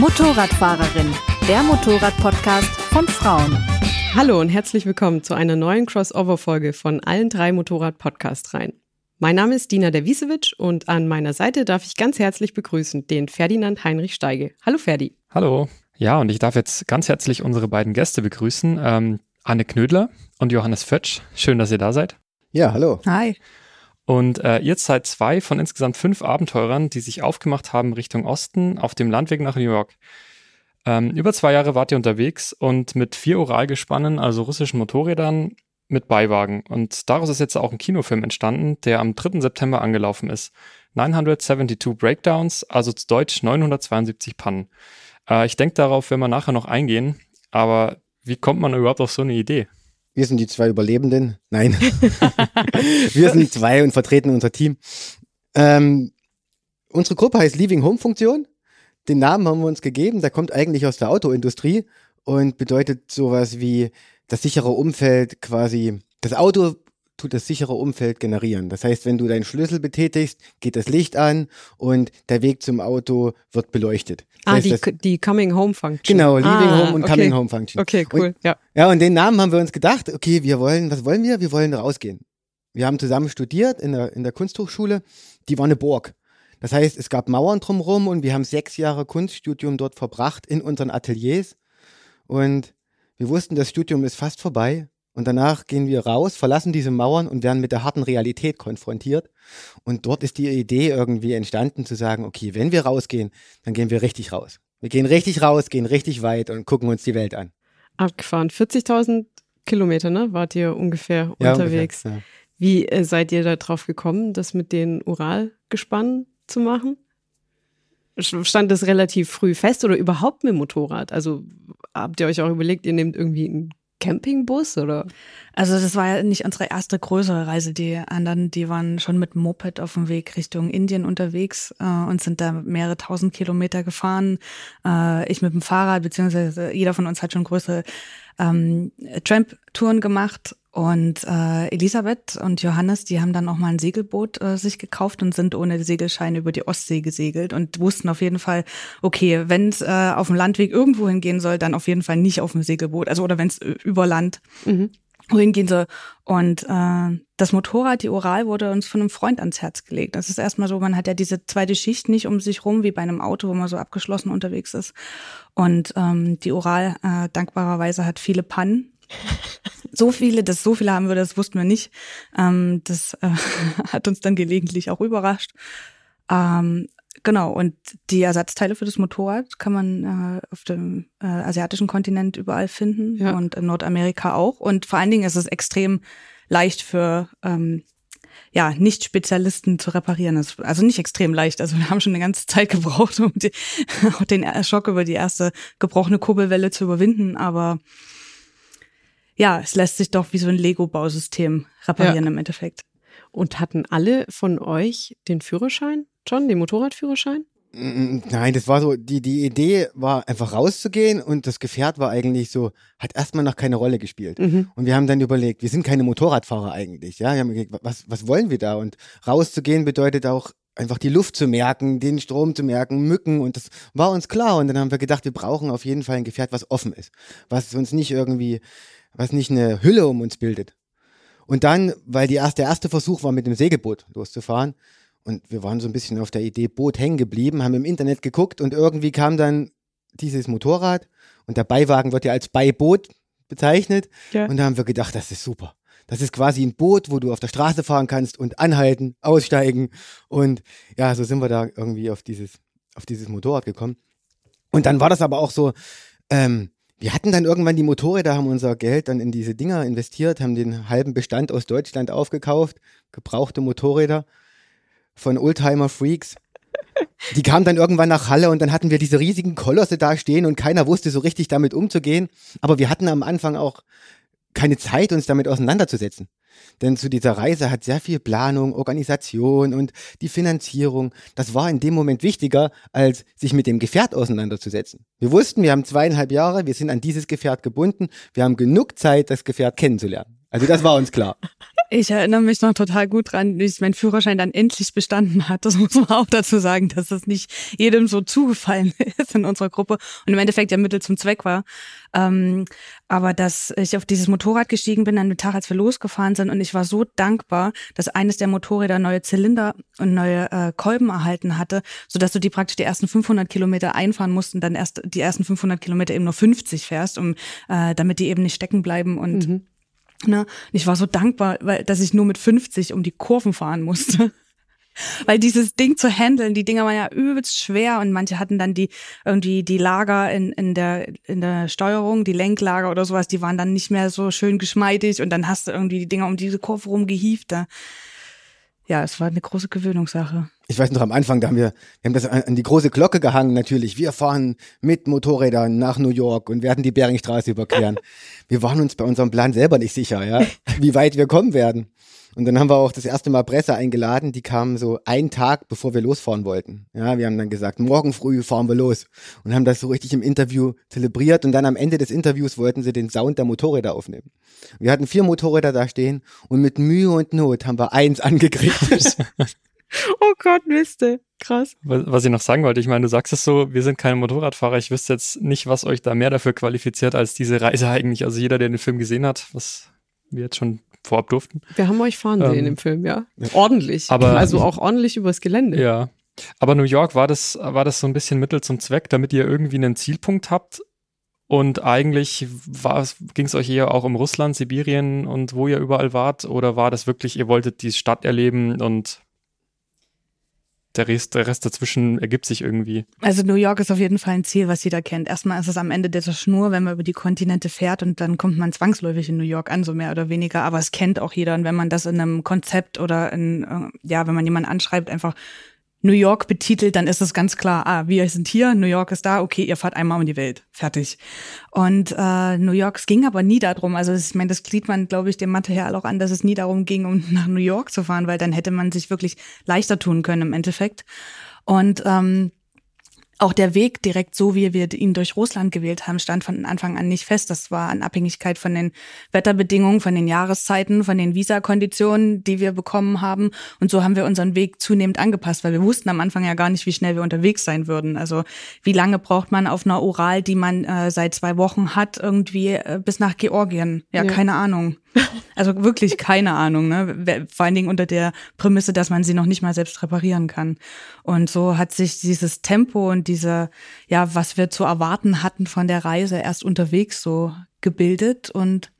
Motorradfahrerin, der Motorrad-Podcast von Frauen. Hallo und herzlich willkommen zu einer neuen Crossover-Folge von allen drei Motorrad-Podcast-Reihen. Mein Name ist Dina Derwisewitsch und an meiner Seite darf ich ganz herzlich begrüßen den Ferdinand Heinrich Steige. Hallo Ferdi. Hallo. Ja, und ich darf jetzt ganz herzlich unsere beiden Gäste begrüßen. Ähm, Anne Knödler und Johannes Fötsch. Schön, dass ihr da seid. Ja, hallo. Hi. Und äh, ihr seid zwei von insgesamt fünf Abenteurern, die sich aufgemacht haben Richtung Osten auf dem Landweg nach New York. Ähm, über zwei Jahre wart ihr unterwegs und mit vier Oralgespannen, also russischen Motorrädern, mit Beiwagen. Und daraus ist jetzt auch ein Kinofilm entstanden, der am 3. September angelaufen ist. 972 Breakdowns, also zu Deutsch 972 Pannen. Äh, ich denke darauf, wenn wir nachher noch eingehen, aber wie kommt man überhaupt auf so eine Idee? Wir sind die zwei Überlebenden. Nein. wir sind zwei und vertreten unser Team. Ähm, unsere Gruppe heißt Leaving Home Funktion. Den Namen haben wir uns gegeben. Der kommt eigentlich aus der Autoindustrie und bedeutet sowas wie das sichere Umfeld quasi. Das Auto tut das sichere Umfeld generieren. Das heißt, wenn du deinen Schlüssel betätigst, geht das Licht an und der Weg zum Auto wird beleuchtet. Das ah, heißt, die, die Coming Home Function. Genau, Leaving ah, Home und okay. Coming Home Function. Okay, cool. Und, ja. ja, und den Namen haben wir uns gedacht, okay, wir wollen, was wollen wir? Wir wollen rausgehen. Wir haben zusammen studiert in der, in der Kunsthochschule. Die war eine Burg. Das heißt, es gab Mauern drumherum und wir haben sechs Jahre Kunststudium dort verbracht in unseren Ateliers. Und wir wussten, das Studium ist fast vorbei. Und danach gehen wir raus, verlassen diese Mauern und werden mit der harten Realität konfrontiert. Und dort ist die Idee irgendwie entstanden zu sagen, okay, wenn wir rausgehen, dann gehen wir richtig raus. Wir gehen richtig raus, gehen richtig weit und gucken uns die Welt an. Abgefahren. 40.000 Kilometer, ne? Wart ihr ungefähr Ja, unterwegs. ungefähr, ja. Wie äh, seid ihr da drauf gekommen, das mit den Uralgespannen zu machen? Stand das relativ früh fest oder überhaupt mit dem Motorrad? Also habt ihr euch auch überlegt, ihr nehmt irgendwie einen Campingbus oder? Also das war ja nicht unsere erste größere Reise. Die anderen, die waren schon mit Moped auf dem Weg Richtung Indien unterwegs äh, und sind da mehrere tausend Kilometer gefahren. Äh, ich mit dem Fahrrad, beziehungsweise jeder von uns hat schon größere ähm, Tramp-Touren gemacht. Und äh, Elisabeth und Johannes, die haben dann auch mal ein Segelboot äh, sich gekauft und sind ohne Segelschein über die Ostsee gesegelt und wussten auf jeden Fall, okay, wenn es äh, auf dem Landweg irgendwo hingehen soll, dann auf jeden Fall nicht auf dem Segelboot, also oder wenn es über Land Mhm. Wohin gehen soll. Und äh, das Motorrad, die Oral, wurde uns von einem Freund ans Herz gelegt. Das ist erstmal so, man hat ja diese zweite Schicht nicht um sich rum, wie bei einem Auto, wo man so abgeschlossen unterwegs ist. Und ähm, die Oral, äh, dankbarerweise, hat viele Pannen. So viele, dass so viele haben wir, das wussten wir nicht. Ähm, das äh, hat uns dann gelegentlich auch überrascht. Ähm, genau, und die Ersatzteile für das Motorrad kann man äh, auf dem äh, asiatischen Kontinent überall finden Ja. und in Nordamerika auch. Und vor allen Dingen ist es extrem leicht für ähm, ja, Nicht-Spezialisten zu reparieren. Das- Also nicht extrem leicht. Also wir haben schon eine ganze Zeit gebraucht, um die, auch den Schock über die erste gebrochene Kurbelwelle zu überwinden. Aber ja, es lässt sich doch wie so ein Lego-Bausystem reparieren im Endeffekt. Und hatten alle von euch den Führerschein? John, den Motorradführerschein? Mm, Nein, das war so, die, die Idee war einfach rauszugehen und das Gefährt war eigentlich so, hat erstmal noch keine Rolle gespielt. Mhm. Und wir haben dann überlegt, wir sind keine Motorradfahrer eigentlich, ja. Wir haben überlegt, was, was wollen wir da? Und rauszugehen bedeutet auch einfach die Luft zu merken, den Strom zu merken, Mücken und das war uns klar. Und dann haben wir gedacht, wir brauchen auf jeden Fall ein Gefährt, was offen ist, was uns nicht irgendwie, was nicht eine Hülle um uns bildet. Und dann, weil die erste, der erste Versuch war, mit dem Segelboot loszufahren, und wir waren so ein bisschen auf der Idee Boot hängen geblieben, haben im Internet geguckt und irgendwie kam dann dieses Motorrad und der Beiwagen wird ja als Beiboot bezeichnet. Ja. Und da haben wir gedacht, das ist super. Das ist quasi ein Boot, wo du auf der Straße fahren kannst und anhalten, aussteigen. Und ja, so sind wir da irgendwie auf dieses, auf dieses Motorrad gekommen. Und dann war das aber auch so, ähm, wir hatten dann irgendwann die Motorräder, haben unser Geld dann in diese Dinger investiert, haben den halben Bestand aus Deutschland aufgekauft, gebrauchte Motorräder von Oldtimer Freaks. Die kamen dann irgendwann nach Halle und dann hatten wir diese riesigen Kolosse da stehen und keiner wusste so richtig damit umzugehen. Aber wir hatten am Anfang auch keine Zeit, uns damit auseinanderzusetzen. Denn zu dieser Reise hat sehr viel Planung, Organisation und die Finanzierung. Das war in dem Moment wichtiger, als sich mit dem Gefährt auseinanderzusetzen. Wir wussten, wir haben zweieinhalb Jahre, wir sind an dieses Gefährt gebunden, wir haben genug Zeit, das Gefährt kennenzulernen. Also das war uns klar. Ich erinnere mich noch total gut dran, wie ich meinen Führerschein dann endlich bestanden hat. Das muss man auch dazu sagen, dass das nicht jedem so zugefallen ist in unserer Gruppe und im Endeffekt ja Mittel zum Zweck war. Ähm, aber dass ich auf dieses Motorrad gestiegen bin an dem Tag, als wir losgefahren sind und ich war so dankbar, dass eines der Motorräder neue Zylinder und neue äh, Kolben erhalten hatte, sodass du die praktisch die ersten 500 Kilometer einfahren musst und dann erst die ersten 500 Kilometer eben nur 50 fährst, um äh, damit die eben nicht stecken bleiben und Mhm. Ne? Und ich war so dankbar, weil, dass ich nur mit 50 um die Kurven fahren musste. Weil dieses Ding zu handeln, die Dinger waren ja übelst schwer und manche hatten dann die irgendwie die Lager in, in der in der Steuerung, die Lenklager oder sowas, die waren dann nicht mehr so schön geschmeidig und dann hast du irgendwie die Dinger um diese Kurve rumgehieft. Da. Ja, es war eine große Gewöhnungssache. Ich weiß noch am Anfang, da haben wir, wir haben das an, die große Glocke gehangen natürlich. Wir fahren mit Motorrädern nach New York und werden die Beringstraße überqueren. wir waren uns bei unserem Plan selber nicht sicher, ja, wie weit wir kommen werden. Und dann haben wir auch das erste Mal Presse eingeladen, die kamen so einen Tag, bevor wir losfahren wollten. Ja, wir haben dann gesagt, morgen früh fahren wir los. Und haben das so richtig im Interview zelebriert. Und dann am Ende des Interviews wollten sie den Sound der Motorräder aufnehmen. Wir hatten vier Motorräder da stehen und mit Mühe und Not haben wir eins angekriegt. Oh Gott, Miste. Krass. Was was ich noch sagen wollte, ich meine, du sagst es so, wir sind keine Motorradfahrer. Ich wüsste jetzt nicht, was euch da mehr dafür qualifiziert als diese Reise eigentlich. Also jeder, der den Film gesehen hat, was wir jetzt schon vorab durften. Wir haben euch fahren Ähm, sehen im Film, ja. Ordentlich. aber- also auch ordentlich übers Gelände. Ja. Aber New York war das, war das so ein bisschen Mittel zum Zweck, damit ihr irgendwie einen Zielpunkt habt. Und eigentlich ging es euch eher auch um Russland, Sibirien und wo ihr überall wart? Oder war das wirklich, ihr wolltet die Stadt erleben und der Rest, der Rest dazwischen ergibt sich irgendwie? Also New York ist auf jeden Fall ein Ziel, was jeder kennt. Erstmal ist es am Ende dieser Schnur, wenn man über die Kontinente fährt und dann kommt man zwangsläufig in New York an, so mehr oder weniger. Aber es kennt auch jeder. Und wenn man das in einem Konzept oder in, äh, ja, wenn man jemanden anschreibt, einfach New York betitelt, dann ist es ganz klar, ah, wir sind hier, New York ist da, okay, ihr fahrt einmal um die Welt, fertig. Und äh, New York, es ging aber nie darum, also ich meine, das glied man, glaube ich, dem Material auch an, dass es nie darum ging, um nach New York zu fahren, weil dann hätte man sich wirklich leichter tun können im Endeffekt. Und ähm, auch der Weg direkt so, wie wir ihn durch Russland gewählt haben, stand von Anfang an nicht fest. Das war in Abhängigkeit von den Wetterbedingungen, von den Jahreszeiten, von den Visakonditionen, die wir bekommen haben. Und so haben wir unseren Weg zunehmend angepasst, weil wir wussten am Anfang ja gar nicht, wie schnell wir unterwegs sein würden. Also wie lange braucht man auf einer Ural, die man äh, seit zwei Wochen hat, irgendwie äh, bis nach Georgien? Ja, Ja. keine Ahnung. Also wirklich keine Ahnung, ne? Vor allen Dingen unter der Prämisse, dass man sie noch nicht mal selbst reparieren kann. Und so hat sich dieses Tempo und diese, ja, was wir zu erwarten hatten von der Reise erst unterwegs so gebildet. Und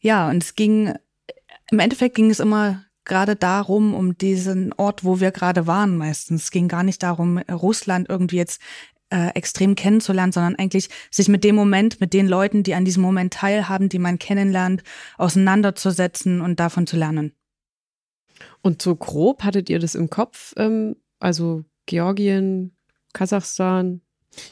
ja, und es ging, im Endeffekt ging es immer gerade darum, um diesen Ort, wo wir gerade waren meistens. Es ging gar nicht darum, Russland irgendwie jetzt äh, extrem kennenzulernen, sondern eigentlich sich mit dem Moment, mit den Leuten, die an diesem Moment teilhaben, die man kennenlernt, auseinanderzusetzen und davon zu lernen. Und so grob hattet ihr das im Kopf? Ähm, also Georgien, Kasachstan,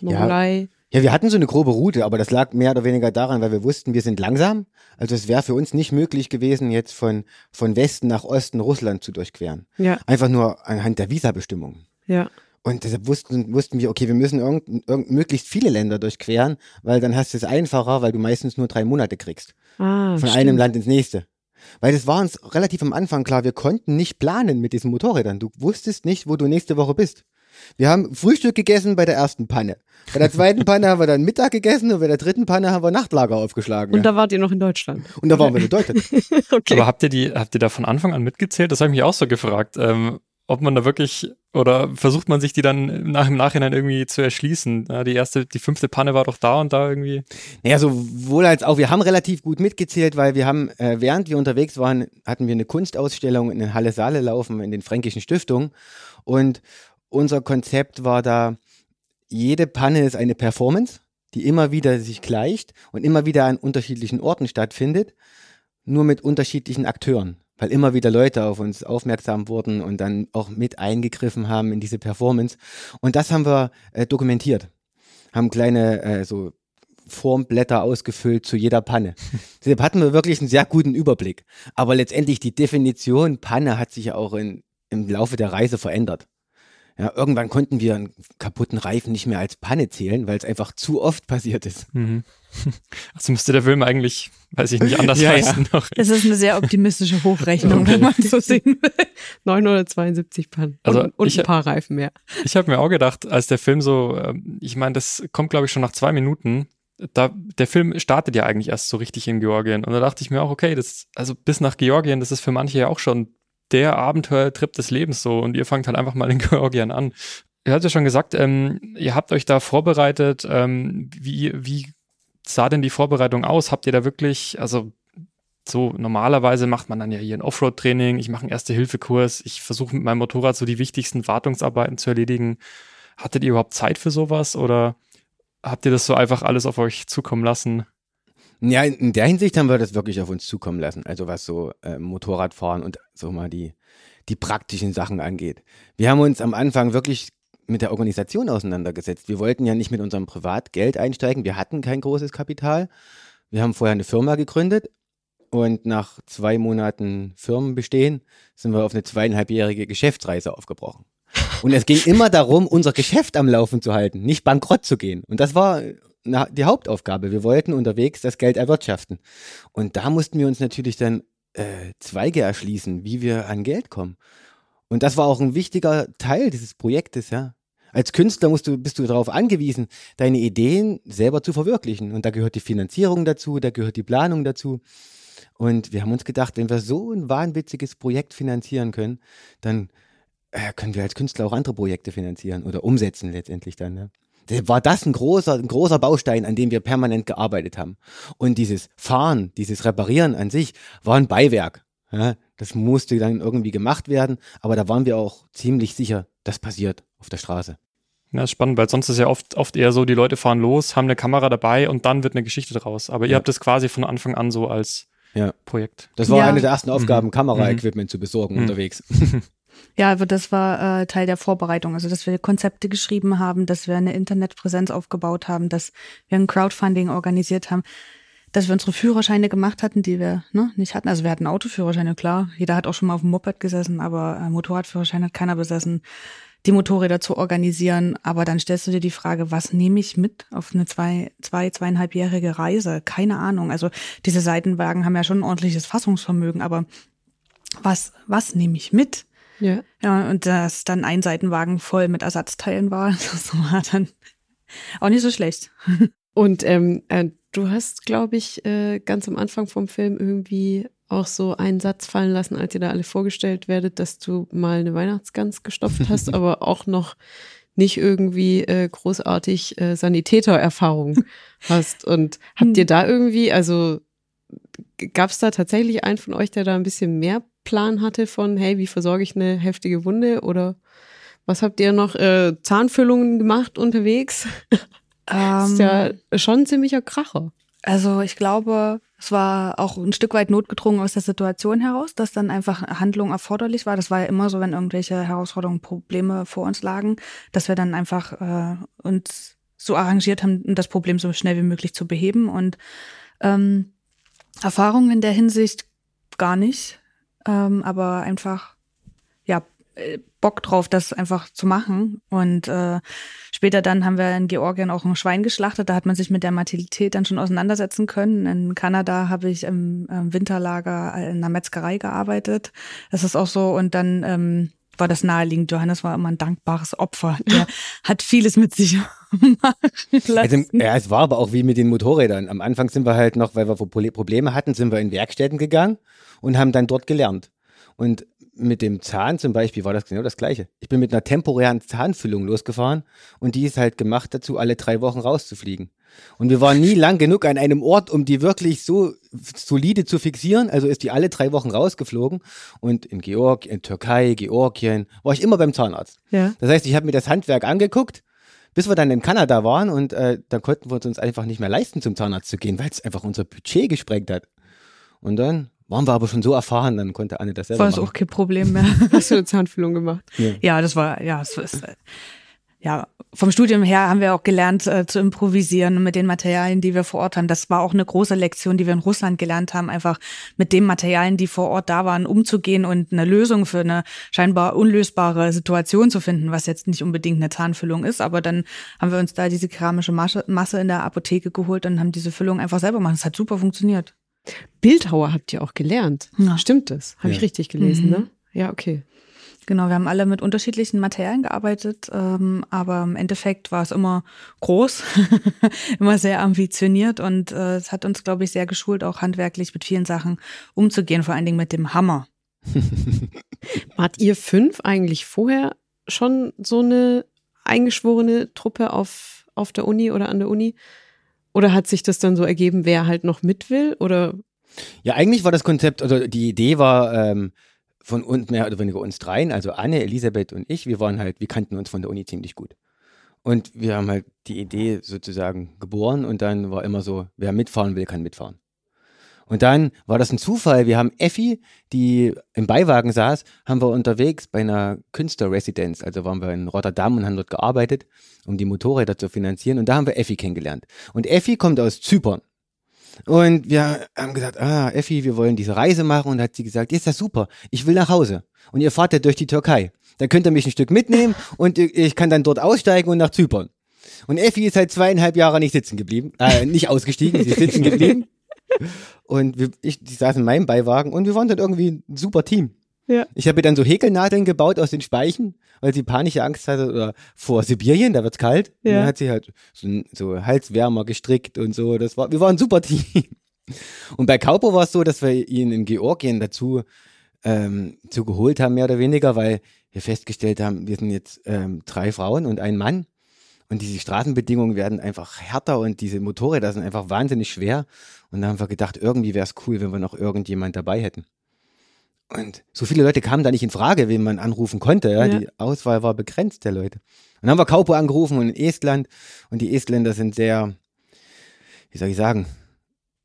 Mongolei. Ja, wir hatten so eine grobe Route, aber das lag mehr oder weniger daran, weil wir wussten, wir sind langsam. Also es wäre für uns nicht möglich gewesen, jetzt von, von Westen nach Osten Russland zu durchqueren. Ja, Einfach nur anhand der Visabestimmungen. ja. Und deshalb wussten, wussten wir, okay, wir müssen irgend, irgend, möglichst viele Länder durchqueren, weil dann hast du es einfacher, weil du meistens nur drei Monate kriegst. Ah, Von stimmt. einem Land ins nächste. Weil das war uns relativ am Anfang klar, wir konnten nicht planen mit diesen Motorrädern. Du wusstest nicht, wo du nächste Woche bist. Wir haben Frühstück gegessen bei der ersten Panne. Bei der zweiten Panne haben wir dann Mittag gegessen und bei der dritten Panne haben wir Nachtlager aufgeschlagen. Und da wart ihr noch in Deutschland. und da waren wir in Deutschland. Okay. Aber habt ihr die, habt ihr da von Anfang an mitgezählt? Das habe ich mich auch so gefragt. Ähm, ob man da wirklich oder versucht man sich die dann nach im Nachhinein irgendwie zu erschließen? Ja, die erste, die fünfte Panne war doch da und da irgendwie. Naja, sowohl als auch, wir haben relativ gut mitgezählt, weil wir haben, äh, während wir unterwegs waren, hatten wir eine Kunstausstellung in Halle Saale laufen, in den Fränkischen Stiftungen. Und unser Konzept war da, jede Panne ist eine Performance, die immer wieder sich gleicht und immer wieder an unterschiedlichen Orten stattfindet, nur mit unterschiedlichen Akteuren. Weil immer wieder Leute auf uns aufmerksam wurden und dann auch mit eingegriffen haben in diese Performance. Und das haben wir äh, dokumentiert. Haben kleine äh, so Formblätter ausgefüllt zu jeder Panne. Deshalb hatten wir wirklich einen sehr guten Überblick. Aber letztendlich die Definition Panne hat sich ja auch in, im Laufe der Reise verändert. Ja, irgendwann konnten wir einen kaputten Reifen nicht mehr als Panne zählen, weil es einfach zu oft passiert ist. Mhm. Also müsste der Film eigentlich, weiß ich nicht, anders Ja, ja. heißen. Noch. Das ist eine sehr optimistische Hochrechnung, wenn man so sehen will. 972 Pannen. Also und, und ich- ein paar Reifen mehr. Ich habe mir auch gedacht, als der Film so, ähm, ich meine, das kommt, glaube ich, schon nach zwei Minuten. Da, der Film startet ja eigentlich erst so richtig in Georgien. Und da dachte ich mir auch, okay, das, also bis nach Georgien, das ist für manche ja auch schon der Abenteuertrip des Lebens so. Und ihr fangt halt einfach mal in Georgien an. Ihr habt ja schon gesagt, ähm, ihr habt euch da vorbereitet. Ähm, wie, wie sah denn die Vorbereitung aus? Habt ihr da wirklich, also so normalerweise macht man dann ja hier ein Offroad-Training, ich mache einen Erste-Hilfe-Kurs, ich versuche mit meinem Motorrad so die wichtigsten Wartungsarbeiten zu erledigen. Hattet ihr überhaupt Zeit für sowas oder habt ihr das so einfach alles auf euch zukommen lassen? Ja, in der Hinsicht haben wir das wirklich auf uns zukommen lassen. Also was so äh, Motorradfahren und so mal die, die praktischen Sachen angeht. Wir haben uns am Anfang wirklich mit der Organisation auseinandergesetzt. Wir wollten ja nicht mit unserem Privatgeld einsteigen. Wir hatten kein großes Kapital. Wir haben vorher eine Firma gegründet und nach zwei Monaten Firmenbestehen sind wir auf eine zweieinhalbjährige Geschäftsreise aufgebrochen. Und es ging immer darum, unser Geschäft am Laufen zu halten, nicht bankrott zu gehen. Und das war die Hauptaufgabe. Wir wollten unterwegs das Geld erwirtschaften. Und da mussten wir uns natürlich dann äh, Zweige erschließen, wie wir an Geld kommen. Und das war auch ein wichtiger Teil dieses Projektes, ja. Als Künstler musst du, bist du darauf angewiesen, deine Ideen selber zu verwirklichen. Und da gehört die Finanzierung dazu, da gehört die Planung dazu. Und wir haben uns gedacht, wenn wir so ein wahnwitziges Projekt finanzieren können, dann äh, können wir als Künstler auch andere Projekte finanzieren oder umsetzen letztendlich dann. Ne? Da War das ein großer, ein großer Baustein, an dem wir permanent gearbeitet haben. Und dieses Fahren, dieses Reparieren an sich war ein Beiwerk. Ja? Das musste dann irgendwie gemacht werden, aber da waren wir auch ziemlich sicher, das passiert auf der Straße. Ja, ist spannend, weil sonst ist ja oft, oft eher so, die Leute fahren los, haben eine Kamera dabei und dann wird eine Geschichte draus. Aber ihr Ja. habt es quasi von Anfang an so als Ja. Projekt. Das war Ja. eine der ersten Aufgaben, Mhm. Kameraequipment zu besorgen Mhm. unterwegs. Ja, also das war äh, Teil der Vorbereitung. Also, dass wir Konzepte geschrieben haben, dass wir eine Internetpräsenz aufgebaut haben, dass wir ein Crowdfunding organisiert haben, dass wir unsere Führerscheine gemacht hatten, die wir ne, nicht hatten. Also wir hatten Autoführerscheine, klar. Jeder hat auch schon mal auf dem Moped gesessen, aber äh, Motorradführerschein hat keiner besessen. Die Motorräder zu organisieren, aber dann stellst du dir die Frage, was nehme ich mit auf eine zwei, zwei, zweieinhalbjährige Reise? Keine Ahnung. Also diese Seitenwagen haben ja schon ein ordentliches Fassungsvermögen, aber was, was nehme ich mit? Ja. Ja, und dass dann ein Seitenwagen voll mit Ersatzteilen war, das war dann auch nicht so schlecht. Und ähm, äh, du hast, glaube ich, äh, ganz am Anfang vom Film irgendwie auch so einen Satz fallen lassen, als ihr da alle vorgestellt werdet, dass du mal eine Weihnachtsgans gestopft hast, aber auch noch nicht irgendwie äh, großartig äh, Sanitätererfahrung hast. Und habt ihr da irgendwie, also gab es da tatsächlich einen von euch, der da ein bisschen mehr Plan hatte von, hey, wie versorge ich eine heftige Wunde oder was habt ihr noch? Äh, Zahnfüllungen gemacht unterwegs? Das ist ja Ähm, schon ein ziemlicher Kracher. also ich glaube, es war auch ein Stück weit notgedrungen aus der Situation heraus, dass dann einfach Handlung erforderlich war. Das war ja immer so, wenn irgendwelche Herausforderungen, Probleme vor uns lagen, dass wir dann einfach äh, uns so arrangiert haben, um das Problem so schnell wie möglich zu beheben. Und ähm, Erfahrungen in der Hinsicht gar nicht, ähm, aber einfach ja äh, Bock drauf, das einfach zu machen. Und äh, später dann haben wir in Georgien auch ein Schwein geschlachtet. Da hat man sich mit der Mortalität dann schon auseinandersetzen können. In Kanada habe ich im, im Winterlager in einer Metzgerei gearbeitet. Das ist auch so. Und dann ähm, war das naheliegend. Johannes war immer ein dankbares Opfer. Der hat vieles mit sich. Also, ja, es war aber auch wie mit den Motorrädern. Am Anfang sind wir halt noch, weil wir Pro- Probleme hatten, sind wir in Werkstätten gegangen und haben dann dort gelernt. Und mit dem Zahn zum Beispiel war das genau das Gleiche. Ich bin mit einer temporären Zahnfüllung losgefahren und die ist halt gemacht dazu, alle drei Wochen rauszufliegen. Und wir waren nie lang genug an einem Ort, um die wirklich so solide zu fixieren. Also ist die alle drei Wochen rausgeflogen. Und in Georg, in Türkei, Georgien war ich immer beim Zahnarzt. Ja. Das heißt, ich habe mir das Handwerk angeguckt, bis wir dann in Kanada waren und äh, dann konnten wir uns einfach nicht mehr leisten, zum Zahnarzt zu gehen, weil es einfach unser Budget gesprengt hat. Und dann waren wir aber schon so erfahren, dann konnte Anne das selber war es auch kein Problem mehr. Hast du eine Zahnfüllung gemacht? Ja, das war, ja, es ist, äh, ja, vom Studium her haben wir auch gelernt äh, zu improvisieren mit den Materialien, die wir vor Ort haben. Das war auch eine große Lektion, die wir in Russland gelernt haben, einfach mit den Materialien, die vor Ort da waren, umzugehen und eine Lösung für eine scheinbar unlösbare Situation zu finden, was jetzt nicht unbedingt eine Zahnfüllung ist. Aber dann haben wir uns da diese keramische Masse, Masse in der Apotheke geholt und haben diese Füllung einfach selber gemacht. Das hat super funktioniert. Bildhauer habt ihr auch gelernt. Ja. Stimmt das? Habe Ja. ich richtig gelesen, Mhm. ne? Ja, okay. Genau, wir haben alle mit unterschiedlichen Materialien gearbeitet, ähm, aber im Endeffekt war es immer groß, immer sehr ambitioniert und äh, es hat uns, glaube ich, sehr geschult, auch handwerklich mit vielen Sachen umzugehen, vor allen Dingen mit dem Hammer. Wart ihr fünf eigentlich vorher schon so eine eingeschworene Truppe auf, auf der Uni oder an der Uni? Oder hat sich das dann so ergeben, wer halt noch mit will? Oder Ja, eigentlich war das Konzept, also die Idee war ähm, von uns, mehr oder weniger uns dreien, also Anne, Elisabeth und ich, wir waren halt, wir kannten uns von der Uni ziemlich gut. Und wir haben halt die Idee sozusagen geboren und dann war immer so, wer mitfahren will, kann mitfahren. Und dann war das ein Zufall. Wir haben Effi, die im Beiwagen saß, haben wir unterwegs bei einer Künstlerresidenz, also waren wir in Rotterdam und haben dort gearbeitet, um die Motorräder zu finanzieren. Und da haben wir Effi kennengelernt. Und Effi kommt aus Zypern. Und wir haben gesagt, ah, Effi, wir wollen diese Reise machen. Und hat sie gesagt, ist das super, ich will nach Hause. Und ihr fahrt ja durch die Türkei. Dann könnt ihr mich ein Stück mitnehmen und ich kann dann dort aussteigen und nach Zypern. Und Effi ist seit zweieinhalb Jahren nicht sitzen geblieben, äh, nicht ausgestiegen, sie ist sitzen geblieben. Und wir, ich, die saß in meinem Beiwagen und wir waren dann irgendwie ein super Team. Ja. Ich habe ihr dann so Häkelnadeln gebaut aus den Speichen, weil sie panische Angst hatte oder vor Sibirien, da wird's kalt. Und Ja. dann hat sie halt so, so Halswärmer gestrickt und so. Das war, wir waren ein super Team. Und bei Kaupo war es so, dass wir ihn in Georgien dazu ähm, zu geholt haben, mehr oder weniger, weil wir festgestellt haben, wir sind jetzt ähm, drei Frauen und ein Mann. Und diese Straßenbedingungen werden einfach härter und diese Motorräder sind einfach wahnsinnig schwer. Und da haben wir gedacht, irgendwie wäre es cool, wenn wir noch irgendjemand dabei hätten. Und so viele Leute kamen da nicht in Frage, wen man anrufen konnte. Ja? Ja. Die Auswahl war begrenzt der Leute. Und dann haben wir Kaupo angerufen und in Estland. Und die Estländer sind sehr, wie soll ich sagen,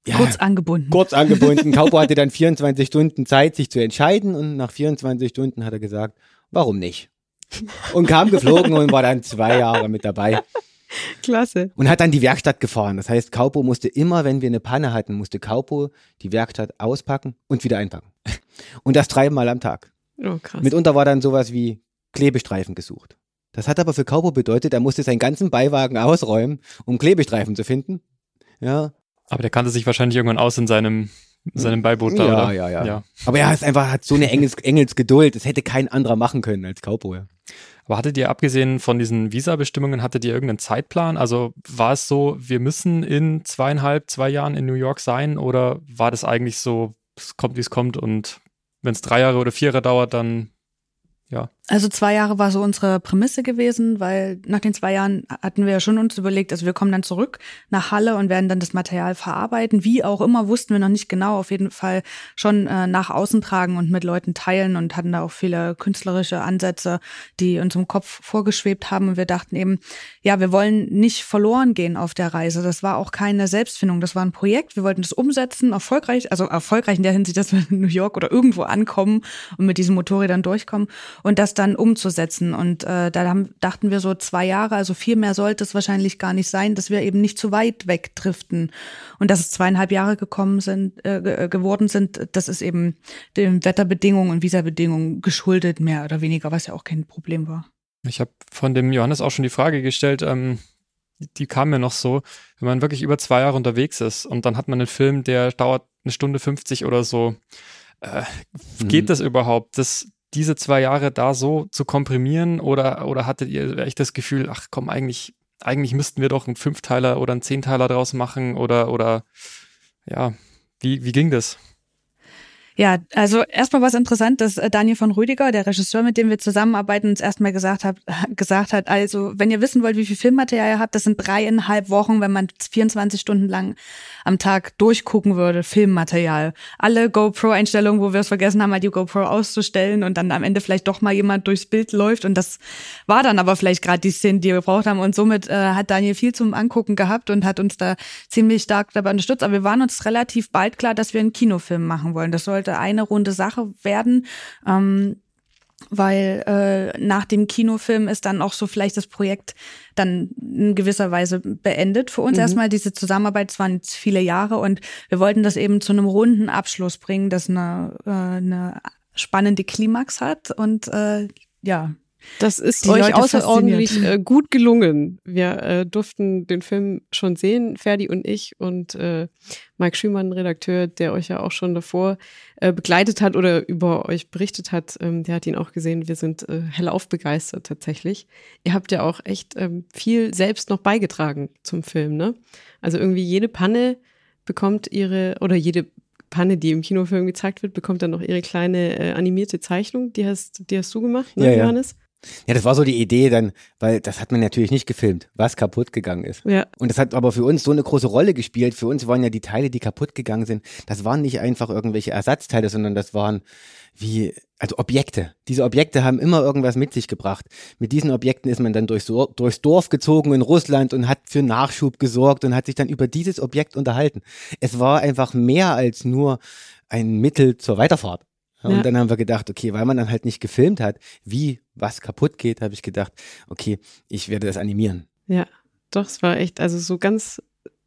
ja, Kurz angebunden. kurz angebunden. Kaupo hatte dann 24 Stunden Zeit, sich zu entscheiden. Und nach 24 Stunden hat er gesagt, warum nicht? Und kam geflogen und war dann zwei Jahre mit dabei. klasse. Und hat dann die Werkstatt gefahren. Das heißt, Kaupo musste immer, wenn wir eine Panne hatten, musste Kaupo die Werkstatt auspacken und wieder einpacken. Und das dreimal am Tag. Oh, krass. Mitunter war dann sowas wie Klebestreifen gesucht. Das hat aber für Kaupo bedeutet, er musste seinen ganzen Beiwagen ausräumen, um Klebestreifen zu finden. Ja, Aber der kannte sich wahrscheinlich irgendwann aus in seinem, in seinem Beiboot da, ja, oder? ja, ja, ja. Aber er ist einfach, hat so eine Engels, Engelsgeduld. Das hätte kein anderer machen können als. Ja. Aber hattet ihr abgesehen von diesen Visa-Bestimmungen, hattet ihr irgendeinen Zeitplan? Also war es so, wir müssen in zweieinhalb, zwei Jahren in New York sein oder war das eigentlich so, es kommt, wie es kommt und wenn es drei Jahre oder vier Jahre dauert, dann ja. Also zwei Jahre war so unsere Prämisse gewesen, weil nach den zwei Jahren hatten wir schon uns überlegt, also wir kommen dann zurück nach Halle und werden dann das Material verarbeiten. Wie auch immer, wussten wir noch nicht genau. Auf jeden Fall schon äh, nach außen tragen und mit Leuten teilen und hatten da auch viele künstlerische Ansätze, die uns im Kopf vorgeschwebt haben. Und wir dachten eben, ja, wir wollen nicht verloren gehen auf der Reise. Das war auch keine Selbstfindung. Das war ein Projekt. Wir wollten das umsetzen, erfolgreich, also erfolgreich in der Hinsicht, dass wir in New York oder irgendwo ankommen und mit diesen Motorrädern durchkommen und das dann umzusetzen. Und äh, da haben, dachten wir so zwei Jahre, also viel mehr sollte es wahrscheinlich gar nicht sein, dass wir eben nicht zu weit wegdriften. Und dass es zweieinhalb Jahre gekommen sind, äh, ge- geworden sind, das ist eben den Wetterbedingungen und Visabedingungen geschuldet, mehr oder weniger, was ja auch kein Problem war. Ich habe von dem Johannes auch schon die Frage gestellt, ähm, die kam mir noch so, wenn man wirklich über zwei Jahre unterwegs ist und dann hat man einen Film, der dauert eine Stunde 50 oder so, äh, geht das überhaupt, das, diese zwei Jahre da so zu komprimieren oder, oder hattet ihr echt das Gefühl, ach komm, eigentlich, eigentlich müssten wir doch einen Fünfteiler oder einen Zehnteiler draus machen oder, oder ja, wie, wie ging das? Ja, also erstmal was interessant, dass äh, Daniel von Rüdiger, der Regisseur, mit dem wir zusammenarbeiten, uns erstmal gesagt hat, gesagt hat, also wenn ihr wissen wollt, wie viel Filmmaterial ihr habt, das sind dreieinhalb Wochen, wenn man 24 Stunden lang am Tag durchgucken würde, Filmmaterial. Alle GoPro-Einstellungen, wo wir es vergessen haben, mal die GoPro auszustellen und dann am Ende vielleicht doch mal jemand durchs Bild läuft und das war dann aber vielleicht gerade die Szene, die wir gebraucht haben und somit äh, hat Daniel viel zum Angucken gehabt und hat uns da ziemlich stark dabei unterstützt. Aber wir waren uns relativ bald klar, dass wir einen Kinofilm machen wollen. Das sollte eine runde Sache werden. Ähm, weil äh, nach dem Kinofilm ist dann auch so vielleicht das Projekt dann in gewisser Weise beendet für uns Mhm. erstmal. Diese Zusammenarbeit, es waren jetzt viele Jahre und wir wollten das eben zu einem runden Abschluss bringen, das eine, äh, eine spannende Klimax hat und äh, ja, Das ist Die euch Leute außerordentlich fasziniert. äh, gut gelungen. Wir äh, durften den Film schon sehen, Ferdi und ich und äh, Mike Schümann, Redakteur, der euch ja auch schon davor äh, begleitet hat oder über euch berichtet hat, ähm, der hat ihn auch gesehen. Wir sind äh, hellauf begeistert tatsächlich. Ihr habt ja auch echt ähm, viel selbst noch beigetragen zum Film, ne? Also irgendwie jede Panne bekommt ihre oder jede Panne, die im Kinofilm gezeigt wird, bekommt dann noch ihre kleine äh, animierte Zeichnung. Die hast, die hast du gemacht, ne, ja. Johannes? Ja, das war so die Idee dann, weil das hat man natürlich nicht gefilmt, was kaputt gegangen ist. Ja. Und das hat aber für uns so eine große Rolle gespielt. Für uns waren ja die Teile, die kaputt gegangen sind, das waren nicht einfach irgendwelche Ersatzteile, sondern das waren wie, also Objekte. Diese Objekte haben immer irgendwas mit sich gebracht. Mit diesen Objekten ist man dann durchs, durchs Dorf gezogen in Russland und hat für Nachschub gesorgt und hat sich dann über dieses Objekt unterhalten. Es war einfach mehr als nur ein Mittel zur Weiterfahrt. Ja, Ja. Und dann haben wir gedacht, okay, weil man dann halt nicht gefilmt hat, wie was kaputt geht, habe ich gedacht, okay, ich werde das animieren. Ja, doch, es war echt, also so ganz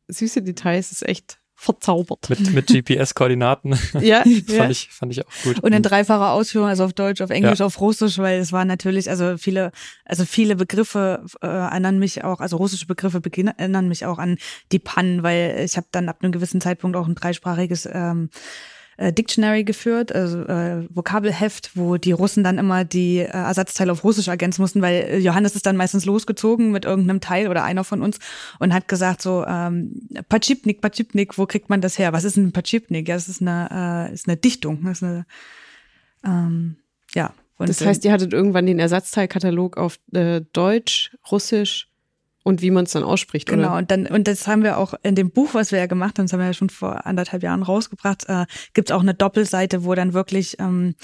süße Details, ist echt verzaubert. Mit, mit GPS-Koordinaten. ja, ja. fand, ich, fand ich auch gut. Und in dreifacher Ausführung, also auf Deutsch, auf Englisch, Ja. auf Russisch, weil es war natürlich, also viele, also viele Begriffe äh, erinnern mich auch, also russische Begriffe beginn- erinnern mich auch an die Pannen, weil ich habe dann ab einem gewissen Zeitpunkt auch ein dreisprachiges ähm, äh, Dictionary geführt, also äh, Vokabelheft, wo die Russen dann immer die äh, Ersatzteile auf Russisch ergänzen mussten, weil äh, Johannes ist dann meistens losgezogen mit irgendeinem Teil oder einer von uns und hat gesagt so ähm, Pachipnik, Pachipnik, wo kriegt man das her? Was ist ein Pachipnik? Ja, das ist eine äh, ist eine Dichtung, das ist eine ähm, ja. Und, Das heißt, ihr hattet irgendwann den Ersatzteilkatalog auf äh, Deutsch, Russisch und wie man es dann ausspricht, Genau, oder? und dann, und das haben wir auch in dem Buch, was wir ja gemacht haben, das haben wir ja schon vor anderthalb Jahren rausgebracht, äh, gibt es auch eine Doppelseite, wo dann wirklich ähm,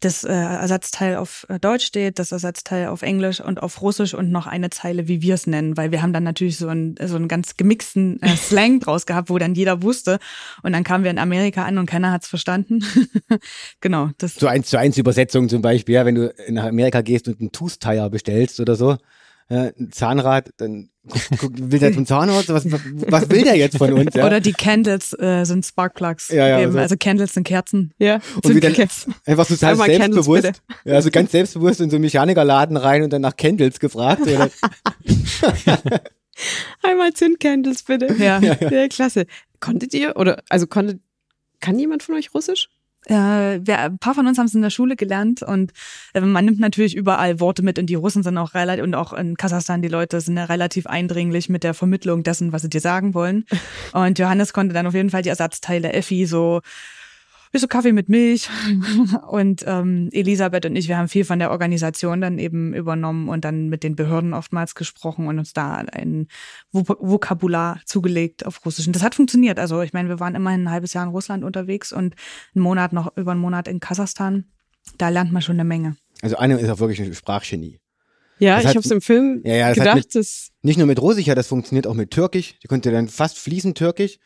das äh, Ersatzteil auf äh, Deutsch steht, das Ersatzteil auf Englisch und auf Russisch und noch eine Zeile, wie wir es nennen, weil wir haben dann natürlich so einen, so einen ganz gemixten äh, Slang draus gehabt, wo dann jeder wusste. Und dann kamen wir in Amerika an und keiner hat's verstanden. genau, das So eins zu eins Übersetzung zum Beispiel, ja, wenn du nach Amerika gehst und einen Tooth-Tire bestellst oder so, ja, ein Zahnrad, dann guck, guck, will der zum Zahnarzt, was, was will der jetzt von uns? Ja? Oder die Candles äh, sind Sparkplugs. Ja, ja, eben. so. Also Candles sind Kerzen. Ja. und wie dann Kerzen. einfach so total Einmal Candles, selbstbewusst, ja, also ganz selbstbewusst in so einen Mechanikerladen rein und dann nach Candles gefragt. Oder, Einmal Zündcandles, bitte. Ja. ja, klasse. Konntet ihr, oder, also konntet, kann jemand von euch Russisch? Äh, wir, ein paar von uns haben es in der Schule gelernt und äh, man nimmt natürlich überall Worte mit und die Russen sind auch relativ und auch in Kasachstan die Leute sind ja relativ eindringlich mit der Vermittlung dessen, was sie dir sagen wollen. Und Johannes konnte dann auf jeden Fall die Ersatzteile Effi so willst du Kaffee mit Milch? Und ähm, Elisabeth und ich, wir haben viel von der Organisation dann eben übernommen und dann mit den Behörden oftmals gesprochen und uns da ein Vok- Vokabular zugelegt auf Russisch. Und das hat funktioniert. Also ich meine, wir waren immerhin ein halbes Jahr in Russland unterwegs und einen Monat noch über einen Monat in Kasachstan. Da lernt man schon eine Menge. also Anne ist auch wirklich ein Sprachgenie. Ja, Das ich hat- habe es im Film Ja, ja, das hat gedacht, mit- dass Nicht nur mit Russisch, ja, das funktioniert auch mit Türkisch. Die konnte dann fast fließend Türkisch.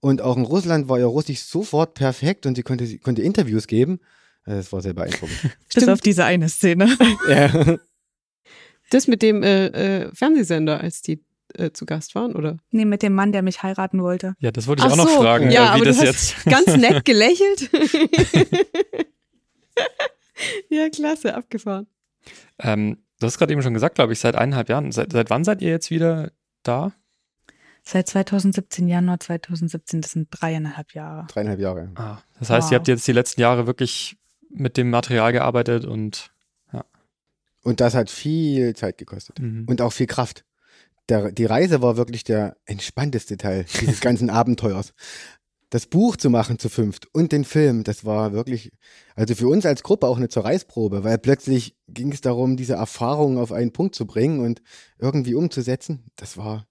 Und auch in Russland war ihr Russisch sofort perfekt und sie konnte, sie konnte Interviews geben. Also Das war sehr beeindruckend. Bis auf diese eine Szene. ja. das mit dem äh, äh, Fernsehsender, als die äh, zu Gast waren, oder? Nee, mit dem Mann, der mich heiraten wollte. Ja, das wollte ich Ach auch noch so, fragen, ja, äh, wie aber das du jetzt. hast ganz nett gelächelt. ja, klasse, abgefahren. Ähm, du hast gerade eben schon gesagt, glaube ich, seit eineinhalb Jahren. Seit, seit wann seid ihr jetzt wieder da? Seit 2017, Januar 2017, das sind dreieinhalb Jahre. Dreieinhalb Jahre. Ah, das heißt, Wow. ihr habt jetzt die letzten Jahre wirklich mit dem Material gearbeitet und Und das hat viel Zeit gekostet. mhm. Und auch viel Kraft. Der, die Reise war wirklich der entspannteste Teil dieses ganzen Abenteuers. Das Buch zu machen zu fünft und den Film, das war wirklich, also für uns als Gruppe auch eine Zerreißprobe, weil plötzlich ging es darum, diese Erfahrungen auf einen Punkt zu bringen und irgendwie umzusetzen. Das war,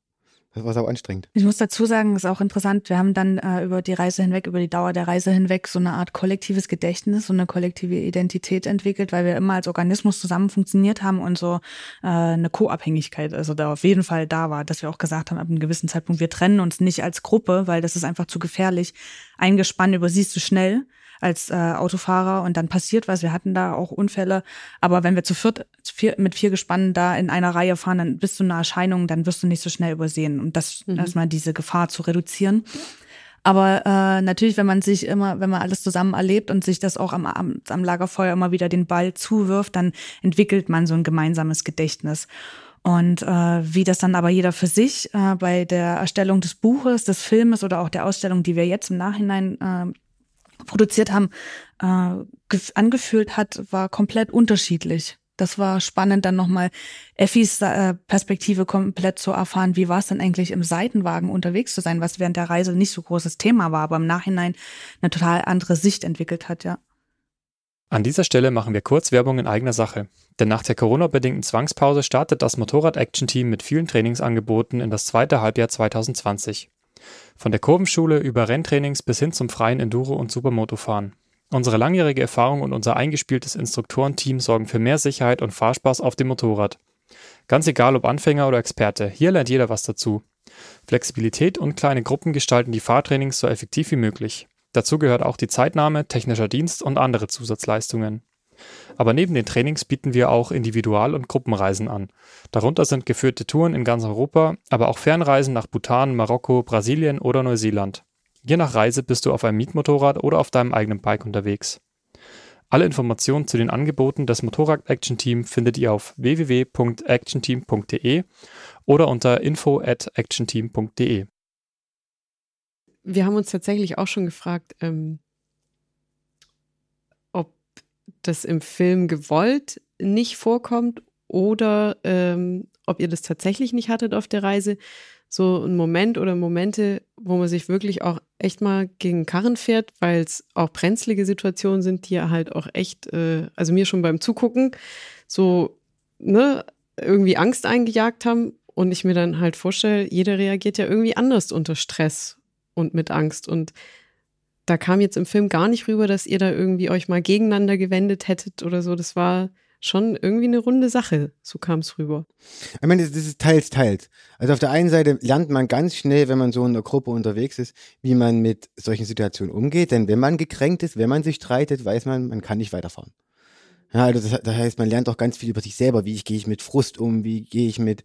das war sau anstrengend. Ich muss dazu sagen, ist auch interessant, wir haben dann äh, über die Reise hinweg, über die Dauer der Reise hinweg so eine Art kollektives Gedächtnis, so eine kollektive Identität entwickelt, weil wir immer als Organismus zusammen funktioniert haben und so äh, eine Co-Abhängigkeit, also da auf jeden Fall da war, dass wir auch gesagt haben, ab einem gewissen Zeitpunkt, wir trennen uns nicht als Gruppe, weil das ist einfach zu gefährlich. Ein Gespann übersiehst du schnell. Als äh, Autofahrer und dann passiert was. Wir hatten da auch Unfälle. Aber wenn wir zu viert, zu vier, mit vier Gespannen da in einer Reihe fahren, dann bist du eine Erscheinung, dann wirst du nicht so schnell übersehen. Und das mhm. erstmal diese Gefahr zu reduzieren. Aber äh, natürlich, wenn man sich immer, wenn man alles zusammen erlebt und sich das auch am, am, am Lagerfeuer immer wieder den Ball zuwirft, dann entwickelt man so ein gemeinsames Gedächtnis. Und äh, wie das dann aber jeder für sich äh, bei der Erstellung des Buches, des Filmes oder auch der Ausstellung, die wir jetzt im Nachhinein äh, produziert haben, äh, angefühlt hat, war komplett unterschiedlich. Das war spannend, dann nochmal Effis äh, Perspektive komplett zu erfahren. Wie war es denn eigentlich im Seitenwagen unterwegs zu sein, was während der Reise nicht so großes Thema war, aber im Nachhinein eine total andere Sicht entwickelt hat, ja. An dieser Stelle machen wir kurz Werbung in eigener Sache. Denn nach der Corona-bedingten Zwangspause startet das Motorrad-Action-Team mit vielen Trainingsangeboten in das zweite Halbjahr 2020. Von der Kurvenschule über Renntrainings bis hin zum freien Enduro- und Supermotofahren. Unsere langjährige Erfahrung und unser eingespieltes Instruktorenteam sorgen für mehr Sicherheit und Fahrspaß auf dem Motorrad. Ganz egal ob Anfänger oder Experte, hier lernt jeder was dazu. Flexibilität und kleine Gruppen gestalten die Fahrtrainings so effektiv wie möglich. Dazu gehört auch die Zeitnahme, technischer Dienst und andere Zusatzleistungen. Aber neben den Trainings bieten wir auch Individual- und Gruppenreisen an. Darunter sind geführte Touren in ganz Europa, aber auch Fernreisen nach Bhutan, Marokko, Brasilien oder Neuseeland. Je nach Reise bist du auf einem Mietmotorrad oder auf deinem eigenen Bike unterwegs. Alle Informationen zu den Angeboten des Motorrad Action Team findet ihr auf www.actionteam.de oder unter info at actionteam.de wir haben uns tatsächlich auch schon gefragt, ähm, das im Film gewollt nicht vorkommt oder ähm, ob ihr das tatsächlich nicht hattet auf der Reise. So ein Moment oder Momente, wo man sich wirklich auch echt mal gegen Karren fährt, weil es auch brenzlige Situationen sind, die halt auch echt, äh, also mir schon beim Zugucken so, ne, irgendwie Angst eingejagt haben und ich mir dann halt vorstelle, jeder reagiert ja irgendwie anders unter Stress und mit Angst. Und da kam jetzt im Film gar nicht rüber, dass ihr da irgendwie euch mal gegeneinander gewendet hättet oder so. Das war schon irgendwie eine runde Sache. So kam es rüber. Ich meine, das ist teils, teils. Also auf der einen Seite lernt man ganz schnell, wenn man so in einer Gruppe unterwegs ist, wie man mit solchen Situationen umgeht. Denn wenn man gekränkt ist, wenn man sich streitet, weiß man, man kann nicht weiterfahren. Ja, also das, das heißt, man lernt auch ganz viel über sich selber. Wie ich, gehe ich mit Frust um? Wie gehe ich mit,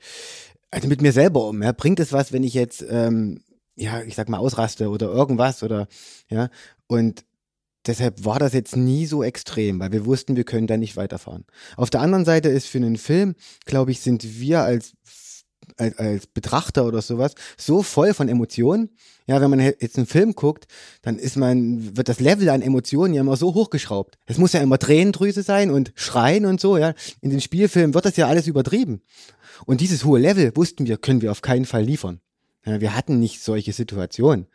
also mit mir selber um? Ja? Bringt es was, wenn ich jetzt ähm, ja, ich sag mal, ausraste oder irgendwas oder, ja, und deshalb war das jetzt nie so extrem, weil wir wussten, wir können da nicht weiterfahren. Auf der anderen Seite ist für einen Film, glaube ich, sind wir als, als, als Betrachter oder sowas so voll von Emotionen. Ja, wenn man jetzt einen Film guckt, dann ist man, wird das Level an Emotionen ja immer so hochgeschraubt. Es muss ja immer Tränendrüse sein und Schreien und so, ja. In den Spielfilmen wird das ja alles übertrieben. Und dieses hohe Level, wussten wir, können wir auf keinen Fall liefern. Ja, wir hatten nicht solche Situationen.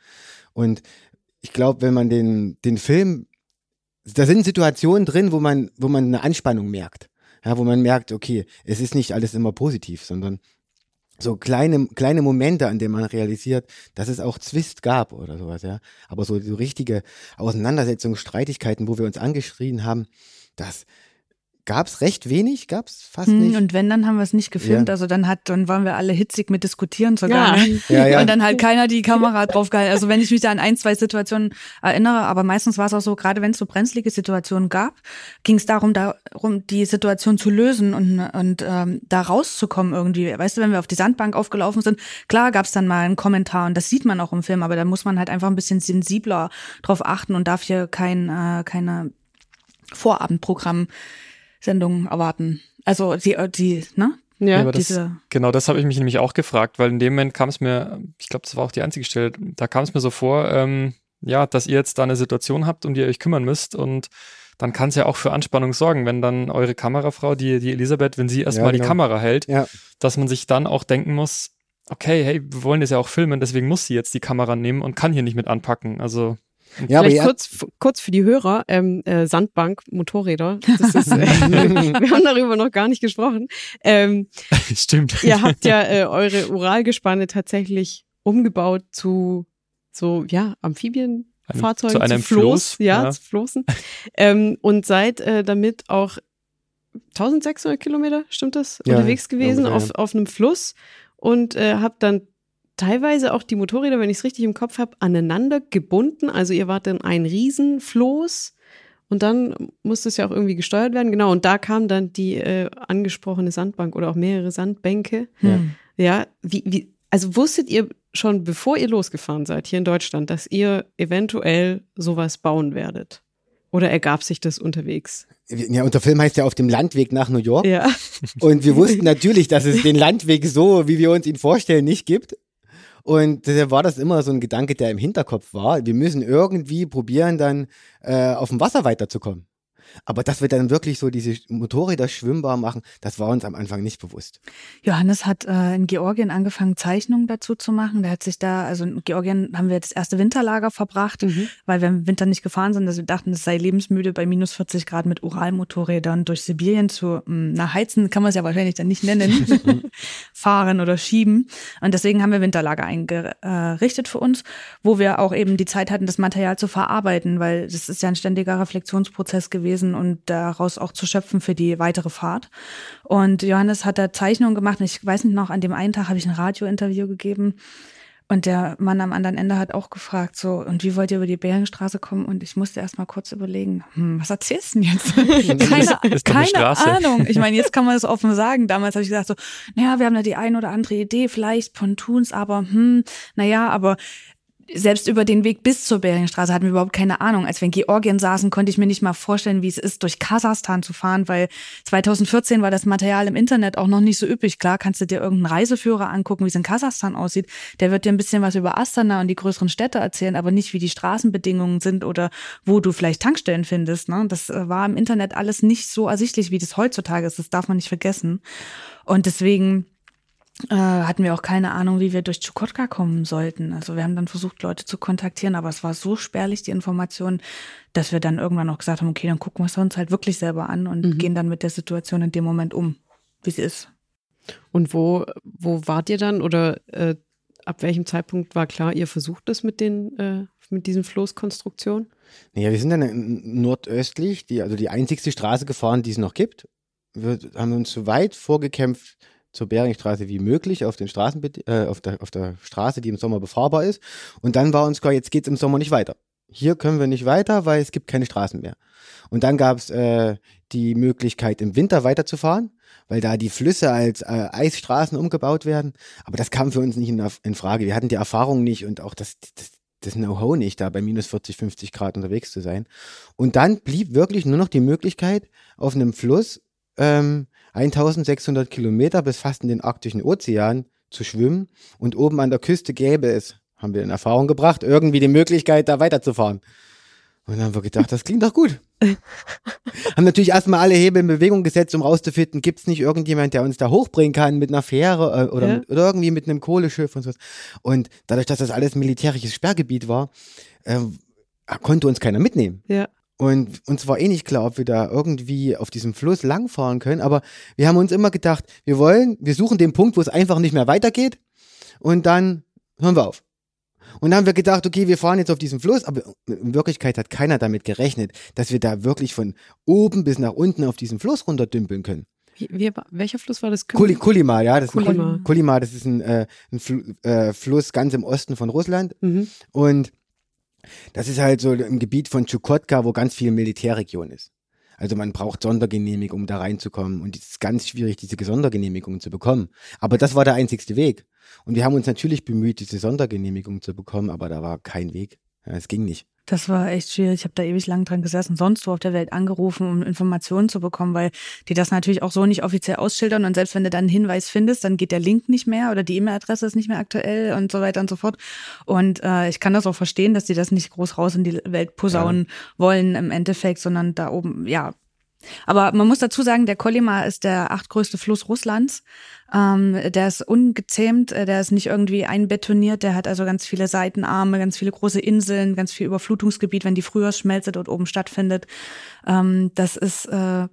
Und ich glaube, wenn man den, den Film, da sind Situationen drin, wo man, wo man eine Anspannung merkt. Ja, wo man merkt, okay, es ist nicht alles immer positiv, sondern so kleine, kleine Momente, an denen man realisiert, dass es auch Zwist gab oder sowas, ja. Aber so, so richtige Auseinandersetzungen, Streitigkeiten, wo wir uns angeschrien haben, das, gab es recht wenig, gab es fast hm, nicht. Und wenn, dann haben wir es nicht gefilmt. Ja. Also dann hat, dann waren wir alle hitzig mit diskutieren sogar. Ja. Ne? Ja, ja. Und dann halt keiner die Kamera drauf gehalten. Also wenn ich mich da an ein, zwei Situationen erinnere, aber meistens war es auch so, gerade wenn es so brenzlige Situationen gab, ging es darum, darum, die Situation zu lösen und, und ähm, da rauszukommen irgendwie. Weißt du, wenn wir auf die Sandbank aufgelaufen sind, klar gab es dann mal einen Kommentar und das sieht man auch im Film, aber da muss man halt einfach ein bisschen sensibler drauf achten und darf hier kein, äh, keine Vorabendprogramm Sendungen erwarten. Also die, äh, die, ne? Ja, ja das, genau, das habe ich mich nämlich auch gefragt, weil in dem Moment kam es mir, ich glaube, das war auch die einzige Stelle, da kam es mir so vor, ähm, ja, dass ihr jetzt da eine Situation habt, um die ihr euch kümmern müsst und dann kann es ja auch für Anspannung sorgen, wenn dann eure Kamerafrau, die, die Elisabeth, wenn sie erstmal ja, genau. die Kamera hält, ja. dass man sich dann auch denken muss, okay, hey, wir wollen das ja auch filmen, deswegen muss sie jetzt die Kamera nehmen und kann hier nicht mit anpacken. Also ja, Vielleicht kurz, kurz für die Hörer, ähm, äh, Sandbank, Motorräder. Das ist, äh, wir haben darüber noch gar nicht gesprochen. Ähm, Stimmt. Ihr habt ja äh, eure Uralgespanne tatsächlich umgebaut zu so, ja, Amphibienfahrzeugen, zu einem zu Floß, Floß, ja, ja. zu Floßen. ähm, und seid äh, damit auch 1600 Kilometer, stimmt das, ja, unterwegs gewesen ja, auf, auf einem Fluss und äh, habt dann teilweise auch die Motorräder, wenn ich es richtig im Kopf habe, aneinander gebunden. Also ihr wart dann ein Riesenfloß und dann musste es ja auch irgendwie gesteuert werden. Genau, und da kam dann die äh, angesprochene Sandbank oder auch mehrere Sandbänke. Ja. Ja, wie, wie, also wusstet ihr schon, bevor ihr losgefahren seid hier in Deutschland, dass ihr eventuell sowas bauen werdet? Oder ergab sich das unterwegs? Ja, unser Film heißt ja auf dem Landweg nach New York. Ja. Und wir wussten natürlich, dass es den Landweg so, wie wir uns ihn vorstellen, nicht gibt. Und deshalb war das immer so ein Gedanke, der im Hinterkopf war. Wir müssen irgendwie probieren, dann äh, auf dem Wasser weiterzukommen. Aber dass wir dann wirklich so diese Motorräder schwimmbar machen, das war uns am Anfang nicht bewusst. Johannes hat äh, in Georgien angefangen, Zeichnungen dazu zu machen. Der hat sich da, also in Georgien haben wir das erste Winterlager verbracht, Mhm. weil wir im Winter nicht gefahren sind. Also wir dachten, es sei lebensmüde, bei minus 40 Grad mit Uralmotorrädern durch Sibirien zu, mh, na, heizen kann man es ja wahrscheinlich dann nicht nennen, fahren oder schieben. Und deswegen haben wir Winterlager eingerichtet für uns, wo wir auch eben die Zeit hatten, das Material zu verarbeiten, weil das ist ja ein ständiger Reflexionsprozess gewesen und daraus auch zu schöpfen für die weitere Fahrt. Und Johannes hat da Zeichnungen gemacht. Und ich weiß nicht noch, an dem einen Tag habe ich ein Radiointerview gegeben. Und der Mann am anderen Ende hat auch gefragt, so, und wie wollt ihr über die Beringstraße kommen? Und ich musste erst mal kurz überlegen, hm, was erzählst du denn jetzt? keine ist eine keine. Ahnung. Ich meine, jetzt kann man das offen sagen. Damals habe ich gesagt so, naja, wir haben da die ein oder andere Idee, vielleicht Pontoons, aber hm, naja, aber selbst über den Weg bis zur Beringstraße hatten wir überhaupt keine Ahnung. Als wir in Georgien saßen, konnte ich mir nicht mal vorstellen, wie es ist, durch Kasachstan zu fahren, weil 2014 war das Material im Internet auch noch nicht so üppig. Klar, kannst du dir irgendeinen Reiseführer angucken, wie es in Kasachstan aussieht. Der wird dir ein bisschen was über Astana und die größeren Städte erzählen, aber nicht, wie die Straßenbedingungen sind oder wo du vielleicht Tankstellen findest. Ne? Das äh, war im Internet alles nicht so ersichtlich, wie das heutzutage ist. Das darf man nicht vergessen. Und deswegen äh, hatten wir auch keine Ahnung, wie wir durch Chukotka kommen sollten. Also wir haben dann versucht, Leute zu kontaktieren, aber es war so spärlich, die Information, dass wir dann irgendwann auch gesagt haben, okay, dann gucken wir es uns halt wirklich selber an und Mhm. gehen dann mit der Situation in dem Moment um, wie sie ist. Und wo, wo wart ihr dann oder äh, ab welchem Zeitpunkt war klar, ihr versucht es mit den, äh, mit diesen Floßkonstruktionen? Naja, wir sind dann nordöstlich, die, also die einzigste Straße gefahren, die es noch gibt. Wir haben uns so weit vorgekämpft zur Beringstraße wie möglich auf, den Straßen, äh, auf, der, auf der Straße, die im Sommer befahrbar ist. Und dann war uns klar, jetzt geht's im Sommer nicht weiter. Hier können wir nicht weiter, weil es gibt keine Straßen mehr. Und dann gab es äh, die Möglichkeit, im Winter weiterzufahren, weil da die Flüsse als äh, Eisstraßen umgebaut werden. Aber das kam für uns nicht in, in Frage. Wir hatten die Erfahrung nicht und auch das, das, das Know-how nicht, da bei minus 40, 50 Grad unterwegs zu sein. Und dann blieb wirklich nur noch die Möglichkeit, auf einem Fluss ähm, 1600 Kilometer bis fast in den arktischen Ozean zu schwimmen. Und oben an der Küste gäbe es, haben wir in Erfahrung gebracht, irgendwie die Möglichkeit, da weiterzufahren. Und dann haben wir gedacht, das klingt doch gut. haben natürlich erstmal alle Hebel in Bewegung gesetzt, um rauszufinden, gibt es nicht irgendjemand, der uns da hochbringen kann mit einer Fähre äh, oder, Ja. mit, oder irgendwie mit einem Kohleschiff und so. Und dadurch, dass das alles militärisches Sperrgebiet war, ähm, konnte uns keiner mitnehmen. Ja. Und uns war eh nicht klar, ob wir da irgendwie auf diesem Fluss langfahren können. Aber wir haben uns immer gedacht, wir wollen, wir suchen den Punkt, wo es einfach nicht mehr weitergeht. Und dann hören wir auf. Und dann haben wir gedacht, okay, wir fahren jetzt auf diesen Fluss, aber in Wirklichkeit hat keiner damit gerechnet, dass wir da wirklich von oben bis nach unten auf diesen Fluss runterdümpeln können. Wie, welcher Fluss war das? Kuli, Kulima, ja, das ist Kulima. ein, Kulima, das ist ein, äh, ein Fl äh, Fluss ganz im Osten von Russland. Mhm. Und das ist halt so im Gebiet von Chukotka, wo ganz viel Militärregion ist. Also man braucht Sondergenehmigung, um da reinzukommen. Und es ist ganz schwierig, diese Sondergenehmigung zu bekommen. Aber das war der einzigste Weg. Und wir haben uns natürlich bemüht, diese Sondergenehmigung zu bekommen, aber da war kein Weg. Ja, es ging nicht. Das war echt schwierig. Ich habe da ewig lang dran gesessen, sonst wo auf der Welt angerufen, um Informationen zu bekommen, weil die das natürlich auch so nicht offiziell ausschildern. Und selbst wenn du dann einen Hinweis findest, dann geht der Link nicht mehr oder die E-Mail-Adresse ist nicht mehr aktuell und so weiter und so fort. Und äh, ich kann das auch verstehen, dass die das nicht groß raus in die Welt posaunen wollen im Endeffekt, sondern da oben, ja. Aber man muss dazu sagen, der Kolyma ist der achtgrößte Fluss Russlands. Ähm, der ist ungezähmt, äh, der ist nicht irgendwie einbetoniert, der hat also ganz viele Seitenarme, ganz viele große Inseln, ganz viel Überflutungsgebiet, wenn die Frühjahrsschmelze dort oben stattfindet. Ähm, das ist äh,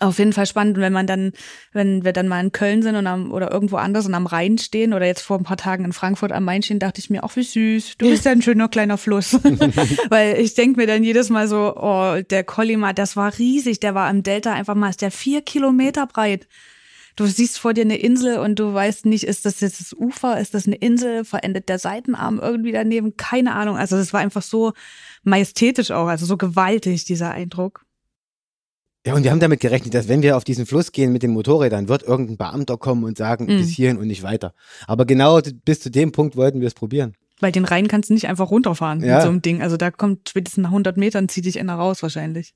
auf jeden Fall spannend, wenn man dann, wenn wir dann mal in Köln sind und am, oder irgendwo anders und am Rhein stehen oder jetzt vor ein paar Tagen in Frankfurt am Main stehen, dachte ich mir, ach wie süß, du bist ja ein schöner kleiner Fluss. Weil ich denke mir dann jedes Mal so, oh, der Kolyma, das war riesig, der war im Delta einfach mal, ist der vier Kilometer breit. du siehst vor dir eine Insel und du weißt nicht, ist das jetzt das Ufer, ist das eine Insel, verendet der Seitenarm irgendwie daneben, keine Ahnung. Also das war einfach so majestätisch auch, also so gewaltig, dieser Eindruck. Ja, und wir haben damit gerechnet, dass wenn wir auf diesen Fluss gehen mit den Motorrädern, wird irgendein Beamter kommen und sagen, Mhm. bis hierhin und nicht weiter. Aber genau bis zu dem Punkt wollten wir es probieren. Weil den Rhein kannst du nicht einfach runterfahren Ja. mit so einem Ding. Also da kommt spätestens nach 100 Metern zieht dich einer raus wahrscheinlich.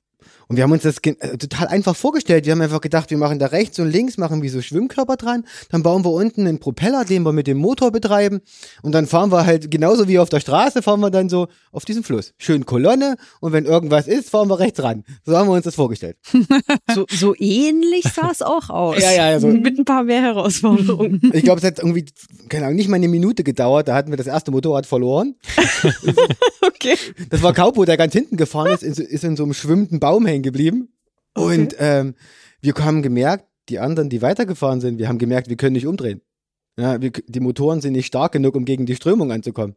Und wir haben uns das äh, total einfach vorgestellt. Wir haben einfach gedacht, wir machen da rechts und links, machen wie so Schwimmkörper dran. Dann bauen wir unten einen Propeller, den wir mit dem Motor betreiben. Und dann fahren wir halt genauso wie auf der Straße, fahren wir dann so auf diesen Fluss. Schön Kolonne. Und wenn irgendwas ist, fahren wir rechts ran. So haben wir uns das vorgestellt. So, so ähnlich sah es auch aus. Ja, ja, ja, so. Mit ein paar mehr Herausforderungen. Ich glaube, es hat irgendwie, keine Ahnung, nicht mal eine Minute gedauert. Da hatten wir das erste Motorrad verloren. okay. Das war Kaupo, der ganz hinten gefahren ist, ist in so einem schwimmenden Baum hängen geblieben. Und ähm, wir haben gemerkt, die anderen, die weitergefahren sind, wir haben gemerkt, wir können nicht umdrehen. Ja, wir, die Motoren sind nicht stark genug, um gegen die Strömung anzukommen.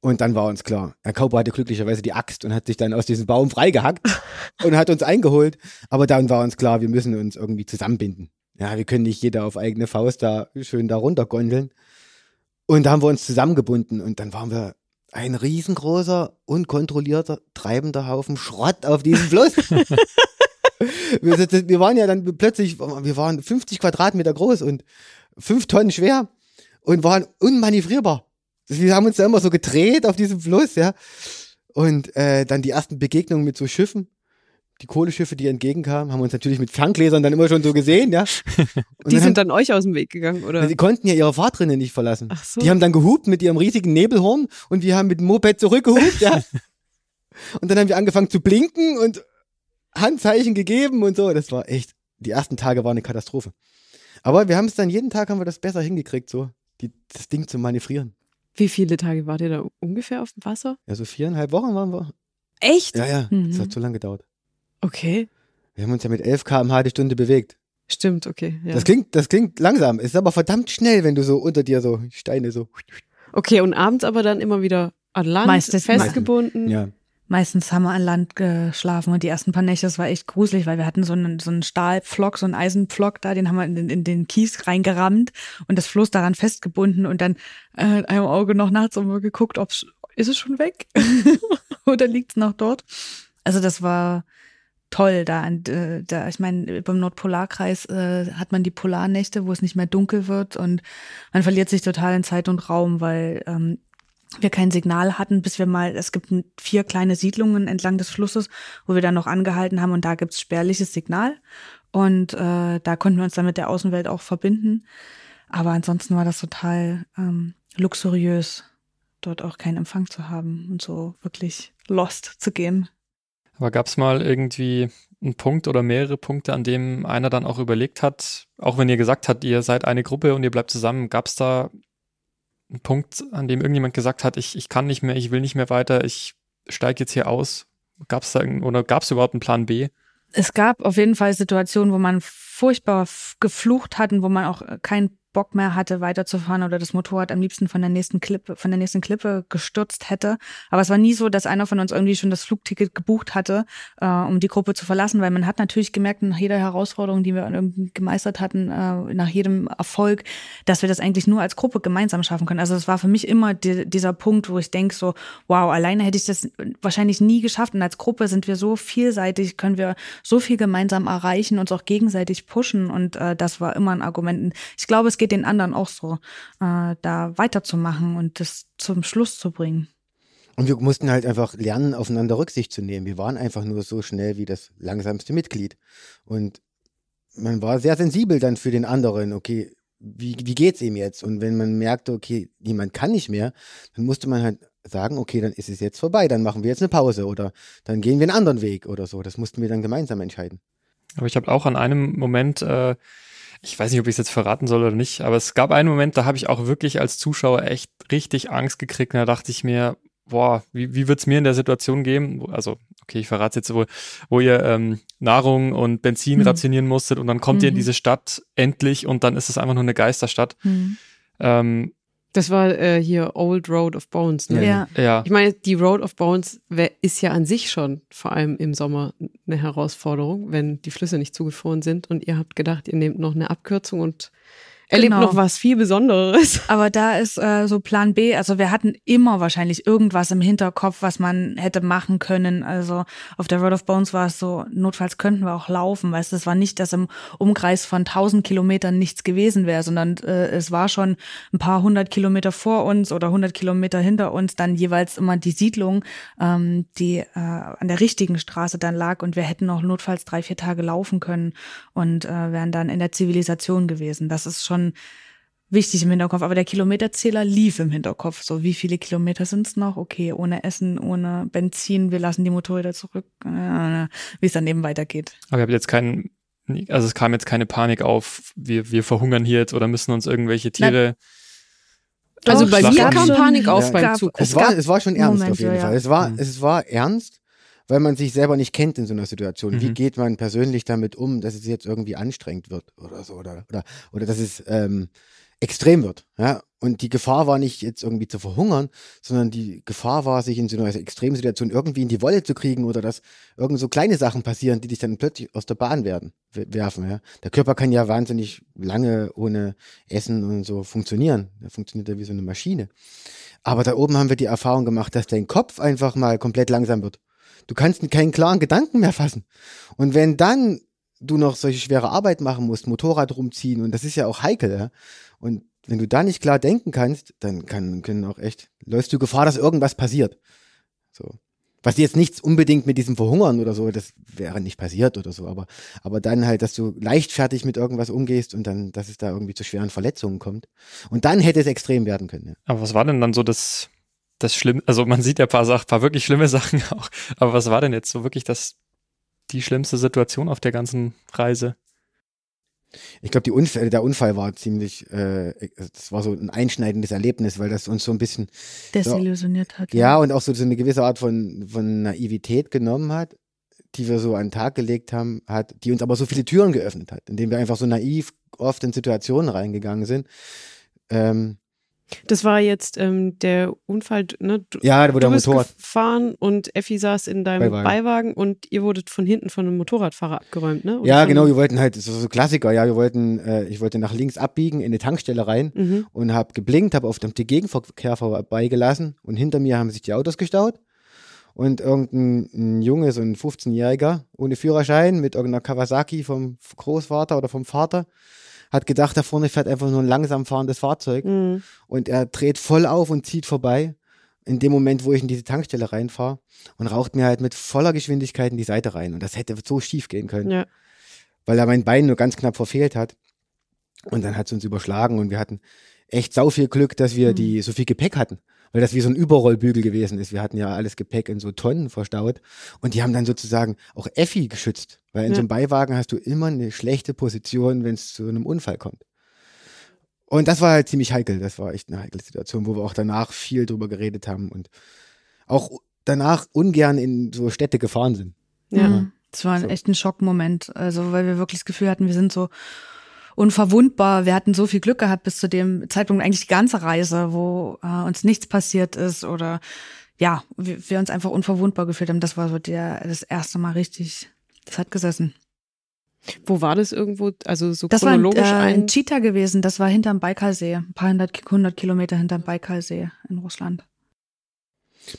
Und dann war uns klar, Herr Kaupo hatte glücklicherweise die Axt und hat sich dann aus diesem Baum freigehackt und hat uns eingeholt. Aber dann war uns klar, wir müssen uns irgendwie zusammenbinden. Ja, wir können nicht jeder auf eigene Faust da schön da runtergondeln. Und da haben wir uns zusammengebunden und dann waren wir ein riesengroßer, unkontrollierter, treibender Haufen Schrott auf diesem Fluss. wir, wir waren ja dann plötzlich, wir waren 50 Quadratmeter groß und fünf Tonnen schwer und waren unmanövrierbar. Wir haben uns da immer so gedreht auf diesem Fluss, ja. Und äh, dann die ersten Begegnungen mit so Schiffen, die Kohleschiffe, die entgegenkamen, haben uns natürlich mit Ferngläsern dann immer schon so gesehen, ja. Und Die dann sind dann euch aus dem Weg gegangen, oder? haben, die konnten ja ihre Fahrtrinnen nicht verlassen. Ach so. Die haben dann gehupt mit ihrem riesigen Nebelhorn und wir haben mit dem Moped zurückgehupt, ja. Und dann haben wir angefangen zu blinken und Handzeichen gegeben und so. Das war echt, die ersten Tage waren eine Katastrophe. Aber wir haben es dann, jeden Tag haben wir das besser hingekriegt, so, die, das Ding zu manövrieren. Wie viele Tage wart ihr da ungefähr auf dem Wasser? Ja, so viereinhalb Wochen waren wir. Echt? Ja, ja, Mhm. das hat zu lange gedauert. Okay. Wir haben uns ja mit 11 km/h die Stunde bewegt. Stimmt, okay. Ja. Das klingt, das klingt langsam, ist aber verdammt schnell, wenn du so unter dir so Steine so. Okay, und abends aber dann immer wieder an Land Meistens- festgebunden. Ja. Meistens haben wir an Land geschlafen und die ersten paar Nächte, das war echt gruselig, weil wir hatten so einen, so einen Stahlpflock, so einen Eisenpflock da, den haben wir in, den- in den Kies reingerammt und das Floß daran festgebunden und dann äh, einem Auge noch nachts immer geguckt, ob's, ist es schon weg oder liegt's noch dort? Also das war toll da, äh, da ich meine, beim Nordpolarkreis äh, hat man die Polarnächte, wo es nicht mehr dunkel wird und man verliert sich total in Zeit und Raum, weil ähm, wir kein Signal hatten, bis wir mal, es gibt vier kleine Siedlungen entlang des Flusses, wo wir dann noch angehalten haben und da gibt's spärliches Signal und äh, da konnten wir uns dann mit der Außenwelt auch verbinden. Aber ansonsten war das total ähm, luxuriös, dort auch keinen Empfang zu haben und so wirklich lost zu gehen. Aber gab es mal irgendwie einen Punkt oder mehrere Punkte, an dem einer dann auch überlegt hat, auch wenn ihr gesagt habt, ihr seid eine Gruppe und ihr bleibt zusammen, gab es da einen Punkt, an dem irgendjemand gesagt hat, ich, ich kann nicht mehr, ich will nicht mehr weiter, ich steige jetzt hier aus? Gab es da oder gab es überhaupt einen Plan B? Es gab auf jeden Fall Situationen, wo man furchtbar geflucht hat und wo man auch keinen Bock mehr hatte, weiterzufahren oder das Motorrad am liebsten von der nächsten Klippe, von der nächsten Klippe gestürzt hätte. Aber es war nie so, dass einer von uns irgendwie schon das Flugticket gebucht hatte, äh, um die Gruppe zu verlassen, weil man hat natürlich gemerkt, nach jeder Herausforderung, die wir irgendwie gemeistert hatten, äh, nach jedem Erfolg, dass wir das eigentlich nur als Gruppe gemeinsam schaffen können. Also es war für mich immer die, dieser Punkt, wo ich denke so, wow, alleine hätte ich das wahrscheinlich nie geschafft. Und als Gruppe sind wir so vielseitig, können wir so viel gemeinsam erreichen, uns auch gegenseitig pushen. Und äh, das war immer ein Argument. Ich glaube, es geht den anderen auch so, äh, da weiterzumachen und das zum Schluss zu bringen. Und wir mussten halt einfach lernen, aufeinander Rücksicht zu nehmen. Wir waren einfach nur so schnell wie das langsamste Mitglied. Und man war sehr sensibel dann für den anderen, okay, wie, wie geht's ihm jetzt? Und wenn man merkte, okay, niemand kann nicht mehr, dann musste man halt sagen, okay, dann ist es jetzt vorbei, dann machen wir jetzt eine Pause oder dann gehen wir einen anderen Weg oder so. Das mussten wir dann gemeinsam entscheiden. Aber ich habe auch an einem Moment, äh, ich weiß nicht, ob ich es jetzt verraten soll oder nicht, aber es gab einen Moment, da habe ich auch wirklich als Zuschauer echt richtig Angst gekriegt. Und da dachte ich mir, boah, wie, wie wird's mir in der Situation gehen? Wo- Also, okay, ich verrate jetzt, wo, wo ihr ähm, Nahrung und Benzin Mhm. rationieren musstet und dann kommt ihr in Mhm. diese Stadt endlich und dann ist es einfach nur eine Geisterstadt. Ähm, Das war äh, hier Old Road of Bones, ne? Ja. Ja. Ich meine, die Road of Bones ist ja an sich schon vor allem im Sommer eine Herausforderung, wenn die Flüsse nicht zugefroren sind und ihr habt gedacht, ihr nehmt noch eine Abkürzung und erlebt Genau. noch was viel Besonderes. Aber da ist äh, so Plan B, also wir hatten immer wahrscheinlich irgendwas im Hinterkopf, was man hätte machen können. Also auf der Road of Bones war es so, notfalls könnten wir auch laufen, weißt du, es war nicht, dass im Umkreis von 1000 Kilometern nichts gewesen wäre, sondern äh, es war schon ein paar hundert Kilometer vor uns oder 100 Kilometer hinter uns dann jeweils immer die Siedlung, ähm, die äh, an der richtigen Straße dann lag und wir hätten noch notfalls drei, vier Tage laufen können und äh, wären dann in der Zivilisation gewesen. Das ist schon wichtig im Hinterkopf, aber der Kilometerzähler lief im Hinterkopf. So, wie viele Kilometer sind's noch? Okay, ohne Essen, ohne Benzin, wir lassen die Motorräder zurück, äh, wie es dann eben weitergeht. Aber ihr habt jetzt keinen, also es kam jetzt keine Panik auf, wir, wir verhungern hier jetzt oder müssen uns irgendwelche Tiere. Also Doch, bei es mir kam schon- Panik auf Ja. beim gab- Zugucken. Es war, es war schon ernst Momente, auf jeden ja. Fall. Es war, Mhm. es war ernst, weil man sich selber nicht kennt in so einer Situation. Wie Mhm. geht man persönlich damit um, dass es jetzt irgendwie anstrengend wird oder so oder oder, oder dass es ähm, extrem wird. Ja? Und die Gefahr war nicht jetzt irgendwie zu verhungern, sondern die Gefahr war, sich in so einer Extremsituation irgendwie in die Wolle zu kriegen oder dass irgend so kleine Sachen passieren, die dich dann plötzlich aus der Bahn werden, werfen. Ja? Der Körper kann ja wahnsinnig lange ohne Essen und so funktionieren. Der funktioniert ja wie so eine Maschine. Aber da oben haben wir die Erfahrung gemacht, dass dein Kopf einfach mal komplett langsam wird. Du kannst keinen klaren Gedanken mehr fassen. Und wenn dann du noch solche schwere Arbeit machen musst, Motorrad rumziehen, und das ist ja auch heikel, ja. Und wenn du da nicht klar denken kannst, dann kann, können auch echt, läufst du Gefahr, dass irgendwas passiert. So. Was jetzt nichts unbedingt mit diesem Verhungern oder so, das wäre nicht passiert oder so, aber, aber dann halt, dass du leichtfertig mit irgendwas umgehst und dann, dass es da irgendwie zu schweren Verletzungen kommt. Und dann hätte es extrem werden können. Ja. Aber was war denn dann so das, das Schlimme? Also man sieht ja ein paar Sachen, paar wirklich schlimme Sachen auch. Aber was war denn jetzt so wirklich das, die schlimmste Situation auf der ganzen Reise? Ich glaube, die Unfall, der Unfall war ziemlich, äh, das war so ein einschneidendes Erlebnis, weil das uns so ein bisschen, Desillusioniert hat. ja, und auch so, so eine gewisse Art von, von Naivität genommen hat, die wir so an den Tag gelegt haben, hat, die uns aber so viele Türen geöffnet hat, indem wir einfach so naiv oft in Situationen reingegangen sind. Ähm, Das war jetzt ähm, der Unfall, ne? Du, ja, wo du der bist Motorrad, gefahren und Effi saß in deinem Beiwagen. Beiwagen. und ihr wurdet von hinten von einem Motorradfahrer abgeräumt, ne? Oder ja, genau, wir wollten halt, so, so Klassiker, ja, wir wollten, äh, ich wollte nach links abbiegen in eine Tankstelle rein Mhm. und habe geblinkt, habe auf dem Gegenverkehr vorbeigelassen und hinter mir haben sich die Autos gestaut und irgendein ein Junge, so ein 15-Jähriger ohne Führerschein mit irgendeiner Kawasaki vom Großvater oder vom Vater hat gedacht, da vorne fährt einfach nur ein langsam fahrendes Fahrzeug Mhm. und er dreht voll auf und zieht vorbei in dem Moment, wo ich in diese Tankstelle reinfahre und raucht mir halt mit voller Geschwindigkeit in die Seite rein und das hätte so schief gehen können Ja. weil er mein Bein nur ganz knapp verfehlt hat. Und dann hat es uns überschlagen und wir hatten echt sau viel Glück, dass wir Mhm. die so viel Gepäck hatten. Weil das wie so ein Überrollbügel gewesen ist. Wir hatten ja alles Gepäck in so Tonnen verstaut. Und die haben dann sozusagen auch Effi geschützt. Weil in Ja. so einem Beiwagen hast du immer eine schlechte Position, wenn es zu einem Unfall kommt. Und das war halt ziemlich heikel. Das war echt eine heikle Situation, wo wir auch danach viel drüber geredet haben und auch danach ungern in so Städte gefahren sind. Ja. Mhm. Das war ein So. echt ein Schockmoment. Also, weil wir wirklich das Gefühl hatten, wir sind so unverwundbar. Wir hatten so viel Glück gehabt bis zu dem Zeitpunkt, eigentlich die ganze Reise, wo äh, uns nichts passiert ist oder ja, wir, wir uns einfach unverwundbar gefühlt haben. Das war so der, das erste Mal richtig, das hat gesessen. Wo war das irgendwo? Also so Das war ein, äh, chronologisch ein ein. Cheetah gewesen. Das war hinterm Baikalsee. Ein paar hundert, hundert Kilometer hinterm Baikalsee in Russland.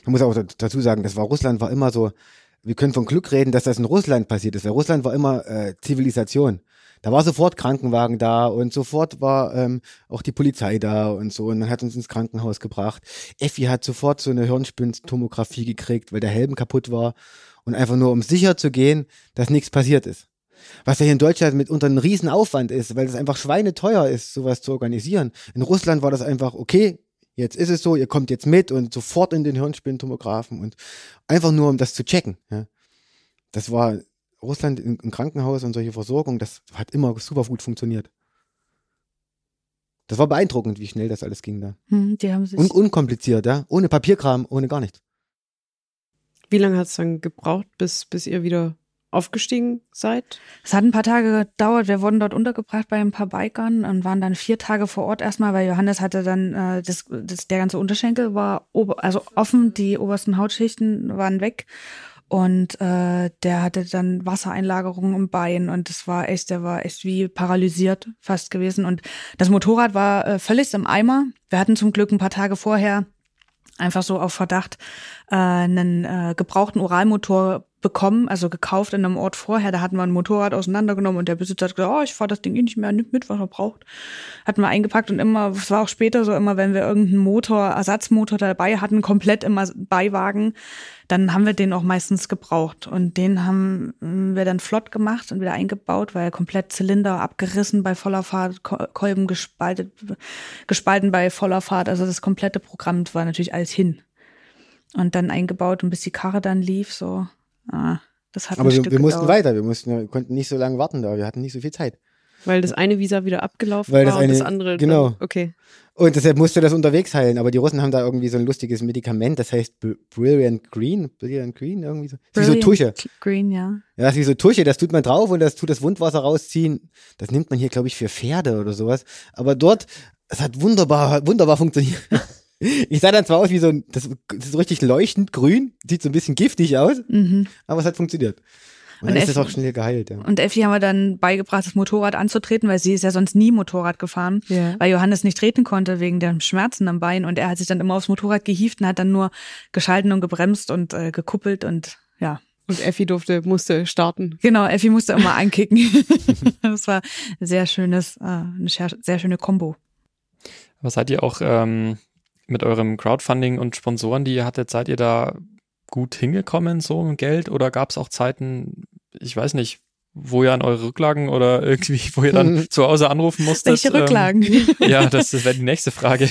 Man muss auch dazu sagen, das war Russland war immer so, wir können von Glück reden, dass das in Russland passiert ist, weil Russland war immer äh, Zivilisation. Da war sofort Krankenwagen da und sofort war ähm, auch die Polizei da und so und man hat uns ins Krankenhaus gebracht. Effi hat sofort so eine Hirnspintomographie gekriegt, weil der Helm kaputt war und einfach nur um sicher zu gehen, dass nichts passiert ist. Was ja hier in Deutschland mitunter ein Riesenaufwand ist, weil es einfach schweineteuer ist, sowas zu organisieren. In Russland war das einfach, okay, jetzt ist es so, ihr kommt jetzt mit und sofort in den Hirnspintomographen und einfach nur, um das zu checken. Ja. Das war Russland im, Krankenhaus und solche Versorgung, das hat immer super gut funktioniert. Das war beeindruckend, wie schnell das alles ging da. Hm, die haben sich. Und unkompliziert, ja. Ohne Papierkram, ohne gar nichts. Wie lange hat es dann gebraucht, bis, bis ihr wieder aufgestiegen seid? Es hat ein paar Tage gedauert. Wir wurden dort untergebracht bei ein paar Bikern und waren dann vier Tage vor Ort erstmal, weil Johannes hatte dann, äh, das, das, der ganze Unterschenkel war ober, also offen, die obersten Hautschichten waren weg. Und äh, der hatte dann Wassereinlagerungen im Bein und das war echt, der war echt wie paralysiert fast gewesen. Und das Motorrad war äh, völlig im Eimer. Wir hatten zum Glück ein paar Tage vorher einfach so auf Verdacht äh, einen äh, gebrauchten Uralmotor bekommen, also gekauft in einem Ort vorher. Da hatten wir ein Motorrad auseinandergenommen und der Besitzer hat gesagt, oh, ich fahre das Ding eh nicht mehr, nimmt mit, was er braucht. Hatten wir eingepackt und immer, es war auch später so, immer wenn wir irgendeinen Motor, Ersatzmotor dabei hatten, komplett immer Beiwagen, dann haben wir den auch meistens gebraucht. Und den haben wir dann flott gemacht und wieder eingebaut, weil komplett Zylinder abgerissen bei voller Fahrt, Kolben gespalten, gespalten bei voller Fahrt. Also das komplette Programm war natürlich alles hin. Und dann eingebaut und bis die Karre dann lief, so Ah, das hat Aber ein wir, Stück wir mussten gedauert. weiter, wir mussten, wir konnten nicht so lange warten da, wir hatten nicht so viel Zeit. Weil das eine Visa wieder abgelaufen Weil das war und das eine- andere. genau. Dann, okay. Und deshalb musste das unterwegs heilen, aber die Russen haben da irgendwie so ein lustiges Medikament, das heißt Br- Brilliant Green, Brilliant Green irgendwie so. Das ist wie so Tusche. Green, ja. Ja, das ist wie so Tusche, das tut man drauf und das tut das Wundwasser rausziehen. Das nimmt man hier, glaube ich, für Pferde oder sowas. Aber dort, es hat wunderbar, wunderbar funktioniert. Ich sah dann zwar aus wie so ein, das, das ist so richtig leuchtend grün, sieht so ein bisschen giftig aus, Mhm. aber es hat funktioniert. Und, Und dann ist es- das auch schnell geheilt, ja. Und Effi haben wir dann beigebracht, das Motorrad anzutreten, weil sie ist ja sonst nie Motorrad gefahren, Ja. weil Johannes nicht treten konnte wegen der Schmerzen am Bein und er hat sich dann immer aufs Motorrad gehievt und hat dann nur geschalten und gebremst und äh, gekuppelt und ja. Und Effi durfte, musste starten. Genau, Effi musste immer ankicken. das war ein sehr schönes, äh, eine sehr, schöne Kombo. Aber seid ihr auch ähm, mit eurem Crowdfunding und Sponsoren, die ihr hattet, seid ihr da gut hingekommen, so mit Geld? Oder gab es auch Zeiten, ich weiß nicht, wo ihr an eure Rücklagen oder irgendwie, wo ihr dann zu Hause anrufen musstet? Welche Rücklagen? Ähm, ja, das, das wäre die nächste Frage.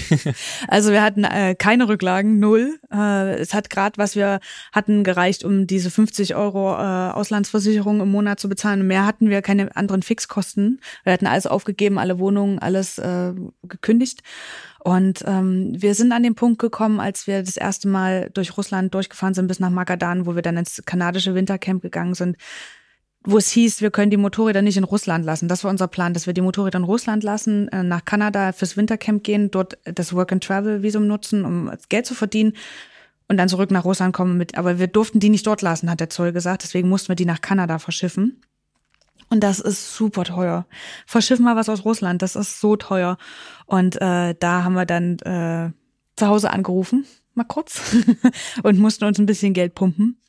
Also wir hatten äh, keine Rücklagen, null. Äh, es hat gerade, was wir hatten, gereicht, um diese 50 Euro äh, Auslandsversicherung im Monat zu bezahlen. Und mehr hatten wir keine anderen Fixkosten. Wir hatten alles aufgegeben, alle Wohnungen, alles äh, gekündigt. Und ähm, wir sind an den Punkt gekommen, als wir das erste Mal durch Russland durchgefahren sind bis nach Magadan, wo wir dann ins kanadische Wintercamp gegangen sind, wo es hieß, wir können die Motorräder nicht in Russland lassen. Das war unser Plan, dass wir die Motorräder in Russland lassen, äh, nach Kanada fürs Wintercamp gehen, dort das Work-and-Travel-Visum nutzen, um Geld zu verdienen und dann zurück nach Russland kommen mit. Aber wir durften die nicht dort lassen, hat der Zoll gesagt. Deswegen mussten wir die nach Kanada verschiffen. Und das ist super teuer. Verschiff mal was aus Russland, das ist so teuer. Und äh, da haben wir dann äh, zu Hause angerufen, mal kurz, und mussten uns ein bisschen Geld pumpen.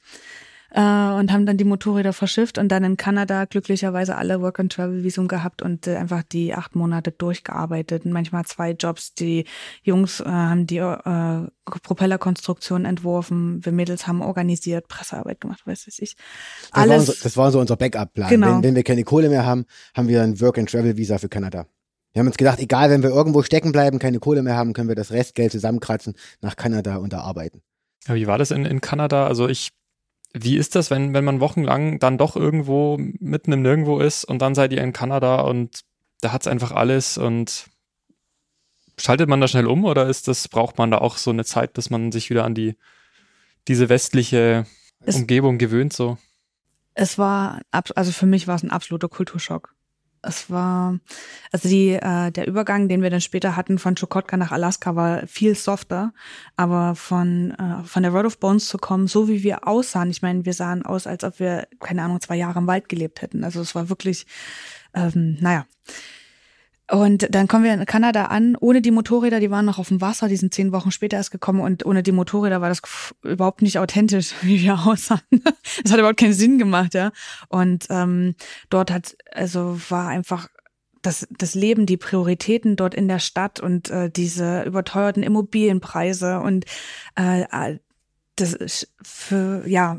Äh, und haben dann die Motorräder verschifft und dann in Kanada glücklicherweise alle Work-and-Travel-Visum gehabt und äh, einfach die acht Monate durchgearbeitet. Und manchmal zwei Jobs. Die Jungs äh, haben die äh, Propellerkonstruktion entworfen, wir Mädels haben organisiert, Pressearbeit gemacht, weiß ich. Das war, Alles. unser, das war so unser Backup-Plan. Genau. Wenn, wenn wir keine Kohle mehr haben, haben wir ein Work-and-Travel-Visa für Kanada. Wir haben uns gedacht, egal, wenn wir irgendwo stecken bleiben, keine Kohle mehr haben, können wir das Restgeld zusammenkratzen, nach Kanada und da arbeiten. Ja, wie war das in, in Kanada? Also ich, wie ist das, wenn, wenn man wochenlang dann doch irgendwo mitten im Nirgendwo ist und dann seid ihr in Kanada und da hat's einfach alles und schaltet man da schnell um oder ist das, braucht man da auch so eine Zeit, bis man sich wieder an die, diese westliche Es- Umgebung gewöhnt, so? Es war, also für mich war es ein absoluter Kulturschock. Es war, also die, äh, der Übergang, den wir dann später hatten von Chukotka nach Alaska, war viel softer. Aber von, äh, von der Road of Bones zu kommen, so wie wir aussahen, ich meine, wir sahen aus, als ob wir, keine Ahnung, zwei Jahre im Wald gelebt hätten. Also es war wirklich, ähm, naja. Und dann kommen wir in Kanada an, ohne die Motorräder, die waren noch auf dem Wasser, die sind zehn Wochen später erst gekommen und ohne die Motorräder war das überhaupt nicht authentisch, wie wir aussahen. Das hat überhaupt keinen Sinn gemacht, ja. Und ähm, dort hat, also war einfach das, das Leben, die Prioritäten dort in der Stadt und äh, diese überteuerten Immobilienpreise und äh, das ist für, ja,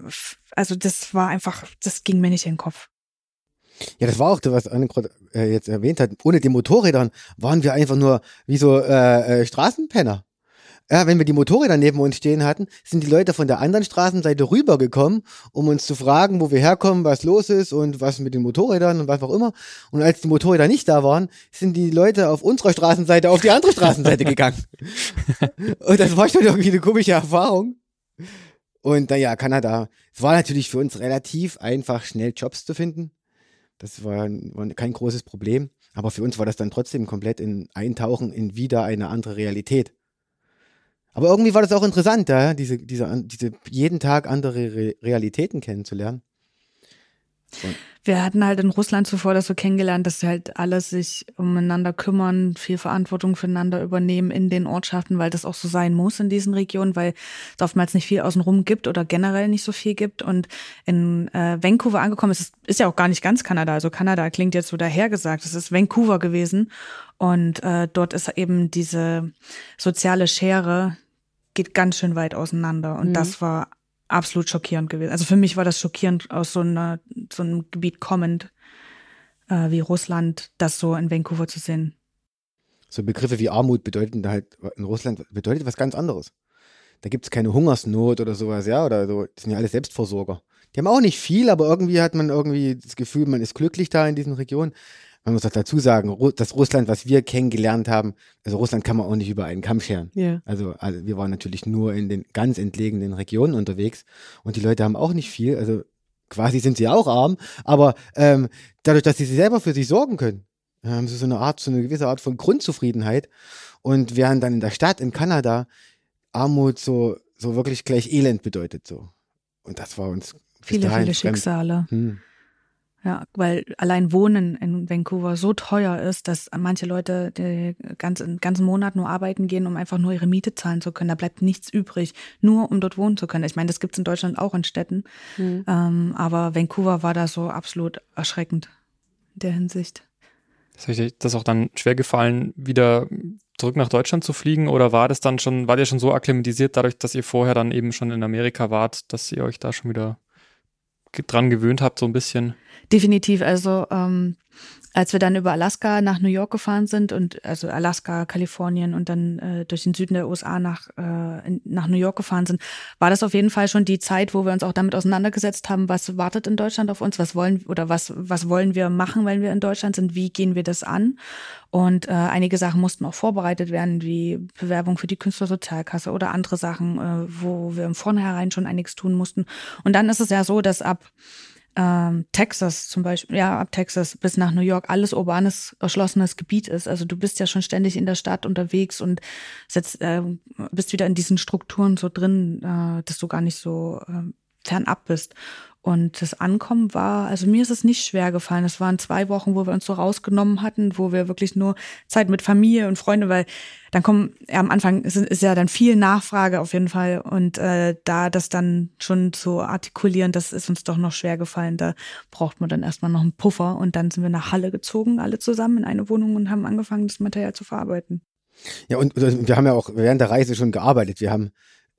also das war einfach, das ging mir nicht in den Kopf. Ja, das war auch, das, was Anne gerade äh, jetzt erwähnt hat. Ohne die Motorrädern waren wir einfach nur wie so äh, äh, Straßenpenner. Ja, wenn wir die Motorräder neben uns stehen hatten, sind die Leute von der anderen Straßenseite rübergekommen, um uns zu fragen, wo wir herkommen, was los ist und was mit den Motorrädern und was auch immer. Und als die Motorräder nicht da waren, sind die Leute auf unserer Straßenseite auf die andere Straßenseite gegangen. und das war schon irgendwie eine komische Erfahrung. Und naja, Kanada, es war natürlich für uns relativ einfach, schnell Jobs zu finden. Das war, war kein großes Problem. Aber für uns war das dann trotzdem komplett in Eintauchen in wieder eine andere Realität. Aber irgendwie war das auch interessant, ja, diese, diese, diese jeden Tag andere Re Realitäten kennenzulernen. Und wir hatten halt in Russland zuvor das so kennengelernt, dass halt alle sich umeinander kümmern, viel Verantwortung füreinander übernehmen in den Ortschaften, weil das auch so sein muss in diesen Regionen, weil es oftmals nicht viel außenrum gibt oder generell nicht so viel gibt. Und in äh, Vancouver angekommen ist, ist, ist ja auch gar nicht ganz Kanada. Also Kanada klingt jetzt so dahergesagt. Es ist Vancouver gewesen. Und äh, dort ist eben diese soziale Schere geht ganz schön weit auseinander. Und mhm. das war absolut schockierend gewesen. Also für mich war das schockierend, aus so, einer, so einem Gebiet kommend äh, wie Russland, das so in Vancouver zu sehen. So Begriffe wie Armut bedeuten halt in Russland bedeutet was ganz anderes. Da gibt es keine Hungersnot oder sowas, ja, oder so. Das sind ja alle Selbstversorger. Die haben auch nicht viel, aber irgendwie hat man irgendwie das Gefühl, man ist glücklich da in diesen Regionen man muss auch dazu sagen, das Russland, was wir kennengelernt haben, also Russland kann man auch nicht über einen Kamm scheren. Ja. Also, also wir waren natürlich nur in den ganz entlegenen Regionen unterwegs und die Leute haben auch nicht viel, also quasi sind sie auch arm, aber ähm, dadurch, dass sie sich selber für sich sorgen können, haben sie so eine Art, so eine gewisse Art von Grundzufriedenheit und während dann in der Stadt in Kanada Armut so, so wirklich gleich Elend bedeutet so. Und das war uns viele, viele Schicksale. Hm. Ja, weil allein Wohnen in Vancouver so teuer ist, dass manche Leute den ganzen, ganzen Monat nur arbeiten gehen, um einfach nur ihre Miete zahlen zu können. Da bleibt nichts übrig, nur um dort wohnen zu können. Ich meine, das gibt's in Deutschland auch in Städten. Mhm. Ähm, aber Vancouver war da so absolut erschreckend in der Hinsicht. Ist euch das auch dann schwer gefallen, wieder zurück nach Deutschland zu fliegen? Oder war das dann schon, war ihr schon so akklimatisiert dadurch, dass ihr vorher dann eben schon in Amerika wart, dass ihr euch da schon wieder dran gewöhnt habt, so ein bisschen? Definitiv. Also ähm, als wir dann über Alaska nach New York gefahren sind und also Alaska, Kalifornien und dann äh, durch den Süden der USA nach, äh, in, nach New York gefahren sind, war das auf jeden Fall schon die Zeit, wo wir uns auch damit auseinandergesetzt haben, was wartet in Deutschland auf uns, was wollen oder was, was wollen wir machen, wenn wir in Deutschland sind, wie gehen wir das an? Und äh, einige Sachen mussten auch vorbereitet werden, wie Bewerbung für die Künstlersozialkasse oder andere Sachen, äh, wo wir im Vornherein schon einiges tun mussten. Und dann ist es ja so, dass ab ähm, Texas zum Beispiel, ja, ab Texas bis nach New York alles urbanes, erschlossenes Gebiet ist. Also du bist ja schon ständig in der Stadt unterwegs und setzt, äh, bist wieder in diesen Strukturen so drin, äh, dass du gar nicht so äh, fernab bist. Und das Ankommen war, also mir ist es nicht schwer gefallen. Es waren zwei Wochen, wo wir uns so rausgenommen hatten, wo wir wirklich nur Zeit mit Familie und Freunde, weil dann kommen, ja, am Anfang ist, ist ja dann viel Nachfrage auf jeden Fall. Und äh, da das dann schon zu artikulieren, das ist uns doch noch schwer gefallen. Da braucht man dann erstmal noch einen Puffer. Und dann sind wir nach Halle gezogen, alle zusammen in eine Wohnung und haben angefangen, das Material zu verarbeiten. Ja, und wir haben ja auch während der Reise schon gearbeitet. Wir haben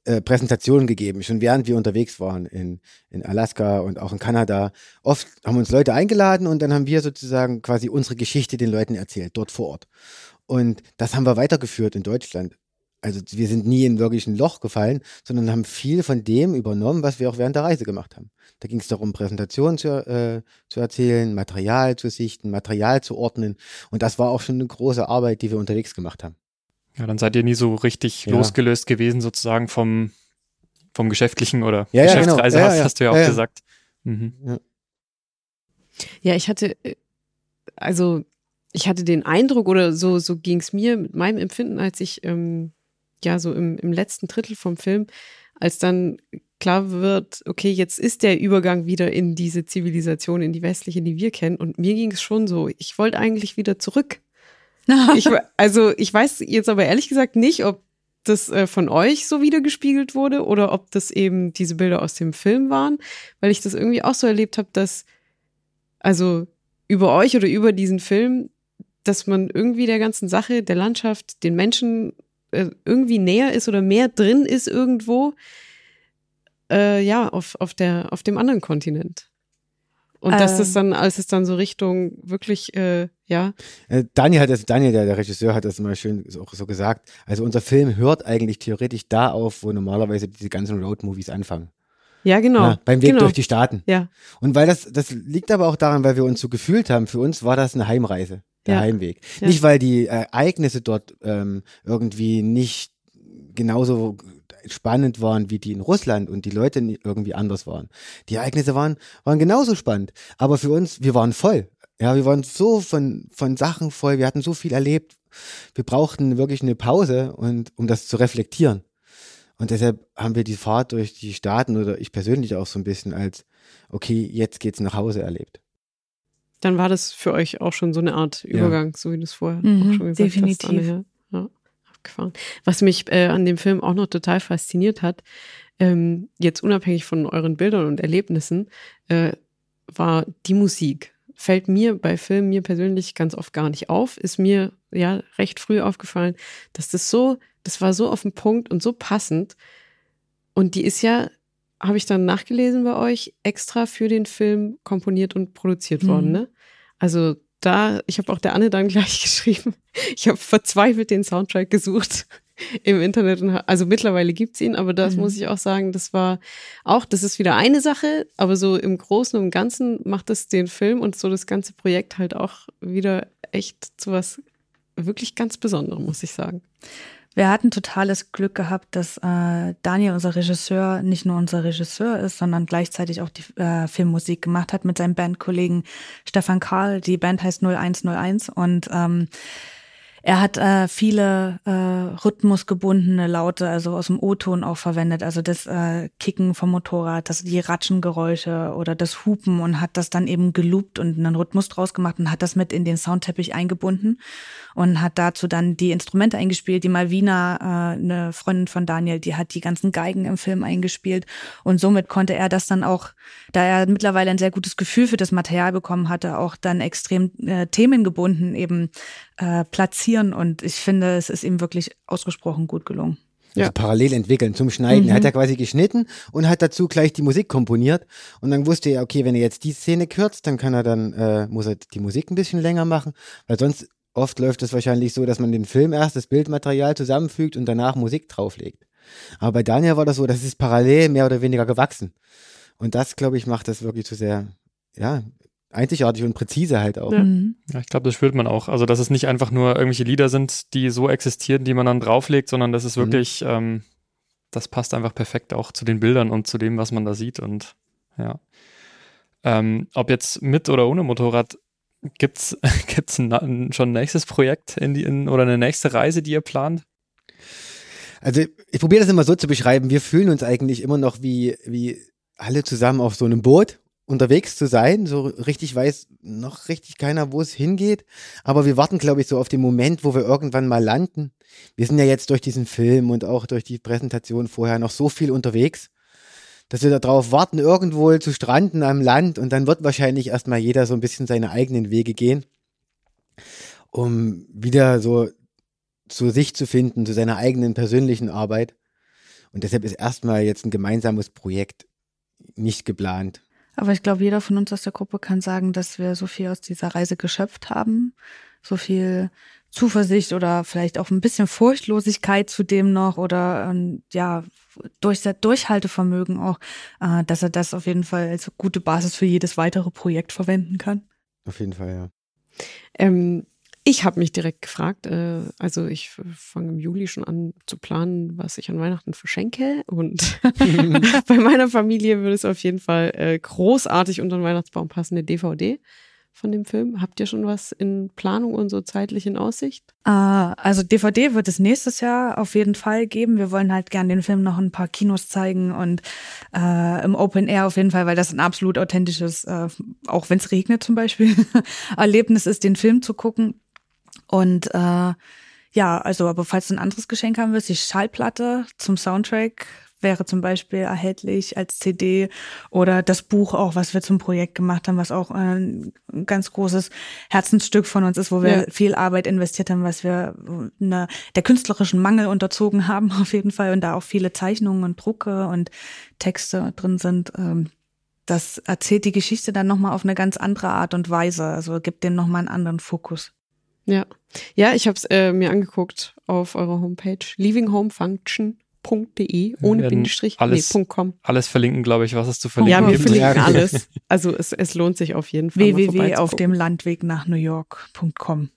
äh, Präsentationen gegeben, schon während wir unterwegs waren in, in Alaska und auch in Kanada. Oft haben uns Leute eingeladen und dann haben wir sozusagen quasi unsere Geschichte den Leuten erzählt, dort vor Ort. Und das haben wir weitergeführt in Deutschland. Also wir sind nie in wirklich ein Loch gefallen, sondern haben viel von dem übernommen, was wir auch während der Reise gemacht haben. Da ging es darum, Präsentationen zu, äh, zu erzählen, Material zu sichten, Material zu ordnen. Und das war auch schon eine große Arbeit, die wir unterwegs gemacht haben. Ja, dann seid ihr nie so richtig ja. losgelöst gewesen, sozusagen vom, vom Geschäftlichen oder ja, Geschäftsreise, ja, genau. hast, hast, du ja auch gesagt. Mhm. Ja. ich hatte, äh, also ich hatte den Eindruck, oder so, so ging es mir mit meinem Empfinden, als ich ähm, ja so im, im letzten Drittel vom Film, als dann klar wird, okay, jetzt ist der Übergang wieder in diese Zivilisation, in die westliche, die wir kennen. Und mir ging es schon so, ich wollte eigentlich wieder zurück. ich, also ich weiß jetzt aber ehrlich gesagt nicht, ob das äh, von euch so wiedergespiegelt wurde oder ob das eben diese Bilder aus dem Film waren, weil ich das irgendwie auch so erlebt habe, dass also über euch oder über diesen Film, dass man irgendwie der ganzen Sache, der Landschaft, den Menschen äh, irgendwie näher ist oder mehr drin ist irgendwo, äh, ja, auf, auf, der, auf dem anderen Kontinent. Und ähm. dass das ähm. dann, als es dann so Richtung wirklich, äh, ja. Äh, Daniel hat das, Daniel, der, der Regisseur, hat das mal schön so, so gesagt. Also unser Film hört eigentlich theoretisch da auf, wo normalerweise diese ganzen Road-Movies anfangen. Ja, genau. Ja, beim Weg genau. durch die Staaten. Ja. Und weil das, das liegt aber auch daran, weil wir uns so gefühlt haben. Für uns war das eine Heimreise, der ja. Heimweg. Ja. Nicht, weil die Ereignisse dort ähm, irgendwie nicht genauso spannend waren, wie die in Russland und die Leute irgendwie anders waren. Die Ereignisse waren, waren genauso spannend. Aber für uns, wir waren voll. Ja, wir waren so von, von Sachen voll. Wir hatten so viel erlebt. Wir brauchten wirklich eine Pause und, um das zu reflektieren. Und deshalb haben wir die Fahrt durch die Staaten oder ich persönlich auch so ein bisschen als, okay, jetzt geht's nach Hause erlebt. Dann war das für euch auch schon so eine Art Übergang, ja. so wie du es vorher mhm, auch schon gesagt definitiv. hast. Definitiv. Abgefahren. Was mich äh, an dem Film auch noch total fasziniert hat, ähm, jetzt unabhängig von euren Bildern und Erlebnissen, äh, war die Musik. Fällt mir bei Filmen mir persönlich ganz oft gar nicht auf, ist mir ja recht früh aufgefallen, dass das so das war so auf den Punkt und so passend. Und die ist ja, habe ich dann nachgelesen bei euch, extra für den Film komponiert und produziert worden, mhm. ne? Also da, ich habe auch der Anne dann gleich geschrieben, ich habe verzweifelt den Soundtrack gesucht im Internet. Und, also mittlerweile gibt's ihn, aber das mhm. muss ich auch sagen, das war auch, das ist wieder eine Sache, aber so im Großen und Ganzen macht es den Film und so das ganze Projekt halt auch wieder echt zu was wirklich ganz Besonderem, muss ich sagen. Wir hatten totales Glück gehabt, dass äh, Daniel, unser Regisseur, nicht nur unser Regisseur ist, sondern gleichzeitig auch die äh, Filmmusik gemacht hat mit seinem Bandkollegen Stefan Karl. Die Band heißt 0101 und ähm, er hat äh, viele äh, rhythmusgebundene Laute, also aus dem O-Ton auch verwendet, also das äh, Kicken vom Motorrad, das die Ratschengeräusche oder das Hupen und hat das dann eben geloopt und einen Rhythmus draus gemacht und hat das mit in den Soundteppich eingebunden und hat dazu dann die Instrumente eingespielt. Die Malvina, äh, eine Freundin von Daniel, die hat die ganzen Geigen im Film eingespielt und somit konnte er das dann auch, da er mittlerweile ein sehr gutes Gefühl für das Material bekommen hatte, auch dann extrem äh, themengebunden eben äh, platzieren. Und ich finde, es ist ihm wirklich ausgesprochen gut gelungen. Also ja. parallel entwickeln zum Schneiden. Mhm. Er hat ja quasi geschnitten und hat dazu gleich die Musik komponiert. Und dann wusste er, okay, wenn er jetzt die Szene kürzt, dann kann er dann, äh, muss er die Musik ein bisschen länger machen, weil sonst oft läuft es wahrscheinlich so, dass man den Film erst das Bildmaterial zusammenfügt und danach Musik drauflegt. Aber bei Daniel war das so, das ist parallel mehr oder weniger gewachsen. Und das, glaube ich, macht das wirklich zu sehr, ja, einzigartig und präzise halt auch. Ja, mhm. ja ich glaube, das spürt man auch. Also, dass es nicht einfach nur irgendwelche Lieder sind, die so existieren, die man dann drauflegt, sondern das ist mhm. wirklich, mhm. ähm, das passt einfach perfekt auch zu den Bildern und zu dem, was man da sieht. Und ja. Ähm, ob jetzt mit oder ohne Motorrad, gibt's gibt's ein, schon ein nächstes Projekt in die, in, oder eine nächste Reise, die ihr plant? Also ich probiere das immer so zu beschreiben. Wir fühlen uns eigentlich immer noch wie, wie alle zusammen auf so einem Boot unterwegs zu sein. So richtig weiß noch richtig keiner, wo es hingeht. Aber wir warten, glaube ich, so auf den Moment, wo wir irgendwann mal landen. Wir sind ja jetzt durch diesen Film und auch durch die Präsentation vorher noch so viel unterwegs, dass wir darauf warten, irgendwo zu stranden am Land und dann wird wahrscheinlich erstmal jeder so ein bisschen seine eigenen Wege gehen, um wieder so zu sich zu finden, zu seiner eigenen persönlichen Arbeit. Und deshalb ist erstmal jetzt ein gemeinsames Projekt nicht geplant. Aber ich glaube, jeder von uns aus der Gruppe kann sagen, dass wir so viel aus dieser Reise geschöpft haben. So viel Zuversicht oder vielleicht auch ein bisschen Furchtlosigkeit zu dem noch oder ähm, ja, durch, Durchhaltevermögen auch, äh, dass er das auf jeden Fall als gute Basis für jedes weitere Projekt verwenden kann. Auf jeden Fall, ja. Ähm, ich habe mich direkt gefragt, äh, also ich fange im Juli schon an zu planen, was ich an Weihnachten verschenke. Und bei meiner Familie würde es auf jeden Fall äh, großartig unter den Weihnachtsbaum passen, eine DVD von dem Film. Habt ihr schon was in Planung und so zeitlich in Aussicht? Äh, also DVD wird es nächstes Jahr auf jeden Fall geben. Wir wollen halt gern den Film noch ein paar Kinos zeigen und äh, im Open Air auf jeden Fall, weil das ein absolut authentisches, äh, auch wenn es regnet zum Beispiel, Erlebnis ist, den Film zu gucken. Und äh, ja, also, aber falls du ein anderes Geschenk haben willst, die Schallplatte zum Soundtrack wäre zum Beispiel erhältlich als CD oder das Buch auch, was wir zum Projekt gemacht haben, was auch ein ganz großes Herzensstück von uns ist, wo wir ja. viel Arbeit investiert haben, was wir eine, der künstlerischen Mangel unterzogen haben auf jeden Fall und da auch viele Zeichnungen und Drucke und Texte drin sind. Ähm, das erzählt die Geschichte dann nochmal auf eine ganz andere Art und Weise, also gibt dem nochmal einen anderen Fokus. Ja, ja, ich habe es äh, mir angeguckt auf eurer Homepage livinghomefunction.de ohne Bindestrich, alles, nee, .com. Alles verlinken, glaube ich, was es zu verlinken Ja, wir gibt. verlinken alles. Also es, es lohnt sich auf jeden Fall. www auf dem Landweg nach New York.com.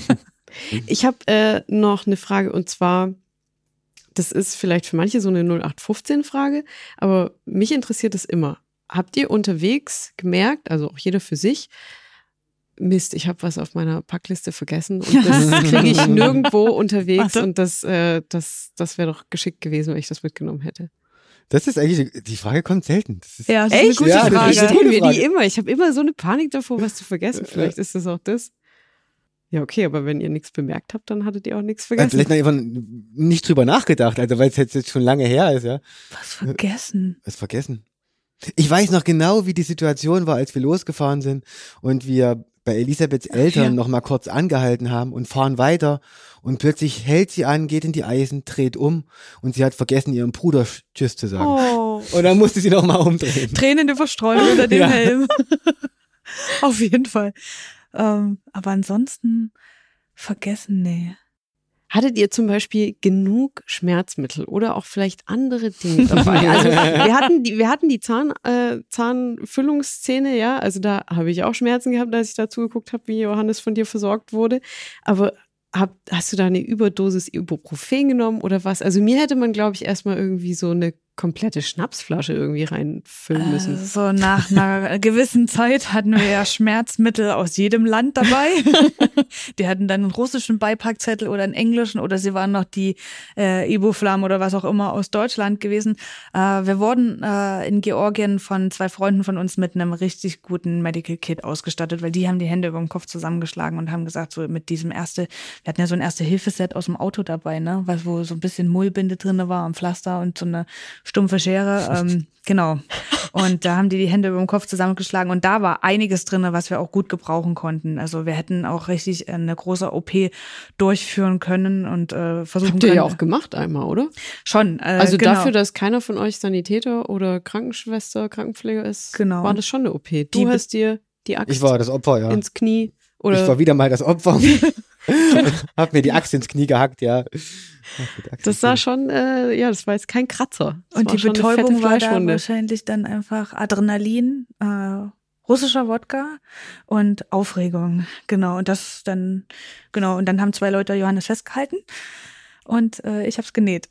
ich habe äh, noch eine Frage und zwar das ist vielleicht für manche so eine 0815-Frage, aber mich interessiert es immer. Habt ihr unterwegs gemerkt, also auch jeder für sich, Mist, ich habe was auf meiner Packliste vergessen und das kriege ich nirgendwo unterwegs Warte. und das, äh, das, das wäre doch geschickt gewesen, wenn ich das mitgenommen hätte. Das ist eigentlich, die Frage kommt selten. Das ist, Ja, das ist eine gute Ja, Frage. stellen gute wir die Frage. immer. Ich habe immer so eine Panik davor, was zu vergessen. Vielleicht ist das auch das. Ja, okay, aber wenn ihr nichts bemerkt habt, dann hattet ihr auch nichts Also vergessen. vielleicht noch einfach nicht drüber nachgedacht, also weil es jetzt, jetzt schon lange her ist, ja. Was vergessen. Was vergessen. Ich weiß noch genau, wie die Situation war, als wir losgefahren sind und wir bei Elisabeths Eltern ja. noch mal kurz angehalten haben und fahren weiter und plötzlich hält sie an, geht in die Eisen, dreht um und sie hat vergessen, ihrem Bruder Tschüss zu sagen. Oh. Und dann musste sie noch mal umdrehen. Tränende Verstreuung unter dem Ja. Helm. Auf jeden Fall. Ähm, aber ansonsten vergessen, nee. Hattet ihr zum Beispiel genug Schmerzmittel oder auch vielleicht andere Dinge dabei? Also wir hatten die, wir hatten die Zahn, äh, Zahnfüllungsszene, ja. Also da habe ich auch Schmerzen gehabt, als ich da zugeguckt habe, wie Johannes von dir versorgt wurde. Aber hab, hast du da eine Überdosis Ibuprofen genommen oder was? Also mir hätte man, glaube ich, erstmal irgendwie so eine komplette Schnapsflasche irgendwie reinfüllen müssen. Äh, so nach einer gewissen Zeit hatten wir ja Schmerzmittel aus jedem Land dabei. die hatten dann einen russischen Beipackzettel oder einen englischen oder sie waren noch die äh, Ibuflam oder was auch immer aus Deutschland gewesen. Äh, wir wurden äh, in Georgien von zwei Freunden von uns mit einem richtig guten Medical Kit ausgestattet, weil die haben die Hände über dem Kopf zusammengeschlagen und haben gesagt, so mit diesem erste, wir hatten ja so ein Erste-Hilfe-Set aus dem Auto dabei, ne, was wo so ein bisschen Mullbinde drinne war und Pflaster und so eine stumpfe Schere. Ähm, genau. Und da haben die die Hände über dem Kopf zusammengeschlagen und da war einiges drinne, was wir auch gut gebrauchen konnten. Also wir hätten auch richtig eine große OP durchführen können und äh, versuchen Habt ihr können. ja auch gemacht einmal, oder? schon. Äh, Also genau. dafür, dass keiner von euch Sanitäter oder Krankenschwester, Krankenpfleger ist, Genau. war das schon eine OP. Du Die hast dir die Axt Ich war das Opfer, ja. ins Knie oder Ich war wieder mal das Opfer. Hab mir die Axt ins Knie gehackt, ja. Das sah schon, äh, ja, das war jetzt kein Kratzer. Das Und die Betäubung war da wahrscheinlich dann einfach Adrenalin, äh, russischer Wodka und Aufregung. Genau. Und das dann, genau. Und dann haben zwei Leute Johannes festgehalten und äh, ich hab's genäht.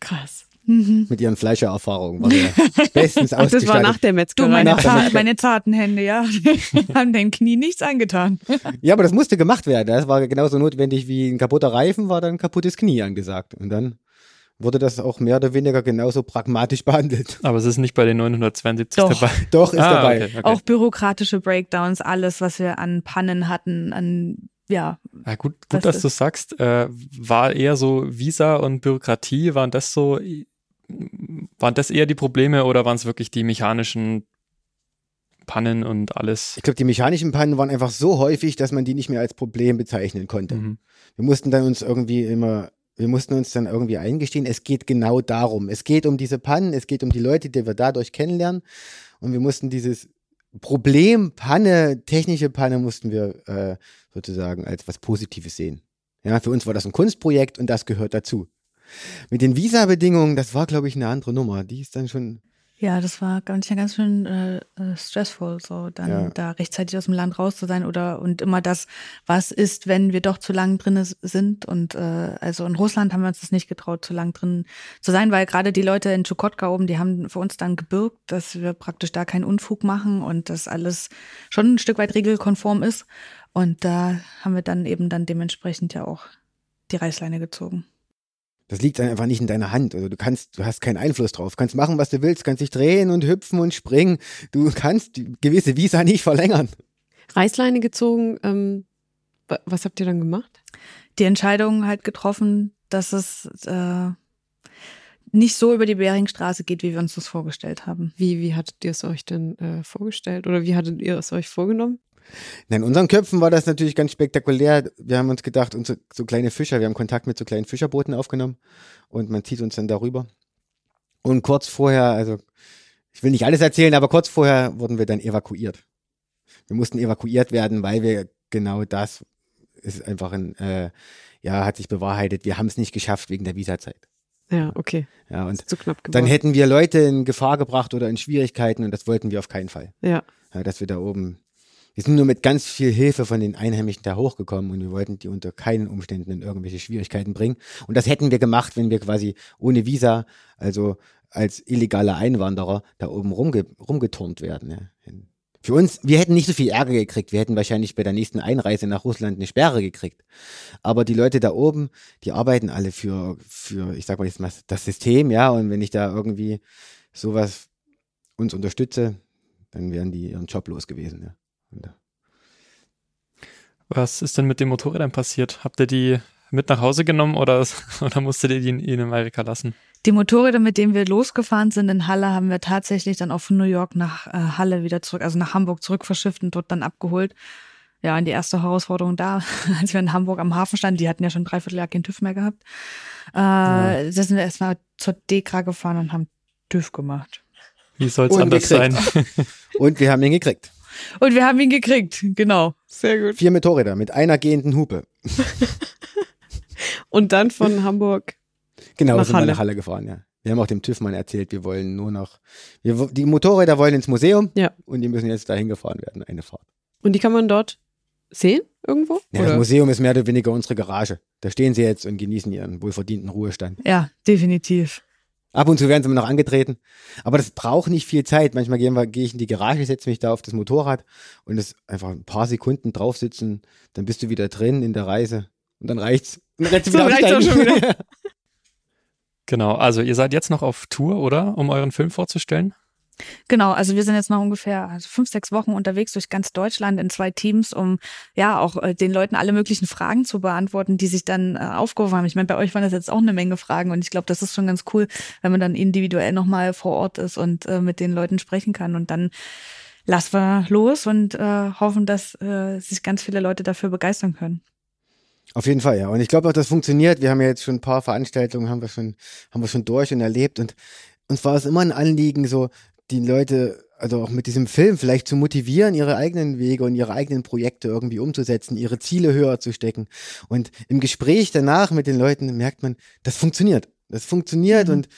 Krass. Mhm. Mit ihren Fleischererfahrungen war der bestens Ach, das war nach ausgestattet. der Du, Metzgerei. meine, Nach der meine zarten Hände, ja, haben deinem Knie nichts angetan. Ja, aber das musste gemacht werden. Das war genauso notwendig wie ein kaputter Reifen, war dann ein kaputtes Knie angesagt. Und dann wurde das auch mehr oder weniger genauso pragmatisch behandelt. Aber es ist nicht bei den 972 Doch. dabei. Doch, ist Ah, dabei. okay, okay. Auch bürokratische Breakdowns, alles, was wir an Pannen hatten, an, ja, Ja, gut, Was gut dass ist- du sagst, äh, war eher so Visa und Bürokratie, waren das so, waren das eher die Probleme oder waren es wirklich die mechanischen Pannen und alles? Ich glaube, die mechanischen Pannen waren einfach so häufig, dass man die nicht mehr als Problem bezeichnen konnte. Mhm. Wir mussten dann uns irgendwie immer, wir mussten uns dann irgendwie eingestehen, es geht genau darum. Es geht um diese Pannen, es geht um die Leute, die wir dadurch kennenlernen. Und wir mussten dieses Problem, Panne, technische Panne, mussten wir äh, sozusagen als was Positives sehen. Ja, für uns war das ein Kunstprojekt und das gehört dazu. Mit den Visa-Bedingungen, das war, glaube ich, eine andere Nummer. Die ist dann schon, Ja, das war ganz, ganz schön äh, äh, stressful, so dann Ja. da rechtzeitig aus dem Land raus zu sein oder und immer das, was ist, wenn wir doch zu lang drin sind und äh, also in Russland haben wir uns das nicht getraut, zu lang drin zu sein, weil gerade die Leute in Tschukotka oben, die haben für uns dann gebürgt, dass wir praktisch da keinen Unfug machen und das alles schon ein Stück weit regelkonform ist und da haben wir dann eben dann dementsprechend ja auch die Reißleine gezogen. Das liegt dann einfach nicht in deiner Hand. Also du kannst, du hast keinen Einfluss drauf. Du kannst machen, was du willst, kannst dich drehen und hüpfen und springen. Du kannst gewisse Visa nicht verlängern. Reißleine gezogen. Ähm, wa- was habt ihr dann gemacht? die Entscheidung halt getroffen, dass es äh, nicht so über die Beringstraße geht, wie wir uns das vorgestellt haben. Wie, wie hattet ihr es euch denn äh, vorgestellt oder wie hattet ihr es euch vorgenommen? Na, in unseren Köpfen war das natürlich ganz spektakulär. Wir haben uns gedacht, unsere so kleine Fischer, wir haben Kontakt mit so kleinen Fischerbooten aufgenommen und man zieht uns dann darüber. Und kurz vorher, also ich will nicht alles erzählen, aber kurz vorher wurden wir dann evakuiert. Wir mussten evakuiert werden, weil wir genau das ist einfach ein, äh, ja, hat sich bewahrheitet. Wir haben es nicht geschafft wegen der Visazeit. Ja, okay. Ja, und Zu knapp geworden. dann hätten wir Leute in Gefahr gebracht oder in Schwierigkeiten und das wollten wir auf keinen Fall. ja. Ja, dass wir da oben Wir sind nur mit ganz viel Hilfe von den Einheimischen da hochgekommen und wir wollten die unter keinen Umständen in irgendwelche Schwierigkeiten bringen. Und das hätten wir gemacht, wenn wir quasi ohne Visa, also als illegale Einwanderer, da oben rumge rumgeturnt werden. Ja. Für uns, wir hätten nicht so viel Ärger gekriegt. Wir hätten wahrscheinlich bei der nächsten Einreise nach Russland eine Sperre gekriegt. Aber die Leute da oben, die arbeiten alle für, für, ich sag mal jetzt mal, das System, ja. Und wenn ich da irgendwie sowas uns unterstütze, dann wären die ihren Job los gewesen, ja. Was ist denn mit den Motorrädern passiert? Habt ihr die mit nach Hause genommen oder, oder musstet ihr die in, in Amerika lassen? Die Motorräder, mit denen wir losgefahren sind in Halle, haben wir tatsächlich dann auch von New York nach äh, Halle wieder zurück, also nach Hamburg zurück verschifft und dort dann abgeholt. Ja, und die erste Herausforderung da, als wir in Hamburg am Hafen standen, die hatten ja schon dreiviertel Jahr keinen TÜV mehr gehabt. Äh, Da sind wir erstmal zur Dekra gefahren und haben TÜV gemacht. Wie soll es anders gekriegt. sein? und wir haben ihn gekriegt. Und wir haben ihn gekriegt, genau. Sehr gut. Vier Motorräder mit einer gehenden Hupe. Und dann von Hamburg. Genau, Nach wir sind mal Halle. nach Halle gefahren, ja. Wir haben auch dem TÜV-Mann erzählt, wir wollen nur noch, wir, die Motorräder wollen ins Museum Ja. und die müssen jetzt dahin gefahren werden, eine Fahrt. Und die kann man dort sehen irgendwo? Ja, das? Museum ist mehr oder weniger unsere Garage. Da stehen sie jetzt und genießen ihren wohlverdienten Ruhestand. Ja, definitiv. Ab und zu werden sie immer noch angetreten. Aber das braucht nicht viel Zeit. Manchmal gehe ich in die Garage, setze mich da auf das Motorrad und es einfach ein paar Sekunden drauf sitzen, dann bist du wieder drin in der Reise und dann reicht's. Und dann So wieder reicht's auch schon Genau, also ihr seid jetzt noch auf Tour, oder? Um euren Film vorzustellen? Genau, also wir sind jetzt noch ungefähr also fünf, sechs Wochen unterwegs durch ganz Deutschland in zwei Teams, um ja auch äh, den Leuten alle möglichen Fragen zu beantworten, die sich dann äh, aufgerufen haben. Ich meine, bei euch waren das jetzt auch eine Menge Fragen und ich glaube, das ist schon ganz cool, wenn man dann individuell nochmal vor Ort ist und äh, mit den Leuten sprechen kann. Und dann lassen wir los und äh, hoffen, dass äh, sich ganz viele Leute dafür begeistern können. Auf jeden Fall, ja. Und ich glaube auch, das funktioniert. Wir haben ja jetzt schon ein paar Veranstaltungen, haben wir schon, haben wir schon durch und erlebt. Und uns war es immer ein Anliegen, so die Leute, also auch mit diesem Film vielleicht zu motivieren, ihre eigenen Wege und ihre eigenen Projekte irgendwie umzusetzen, ihre Ziele höher zu stecken. Und im Gespräch danach mit den Leuten merkt man, das funktioniert. Das funktioniert Mhm. und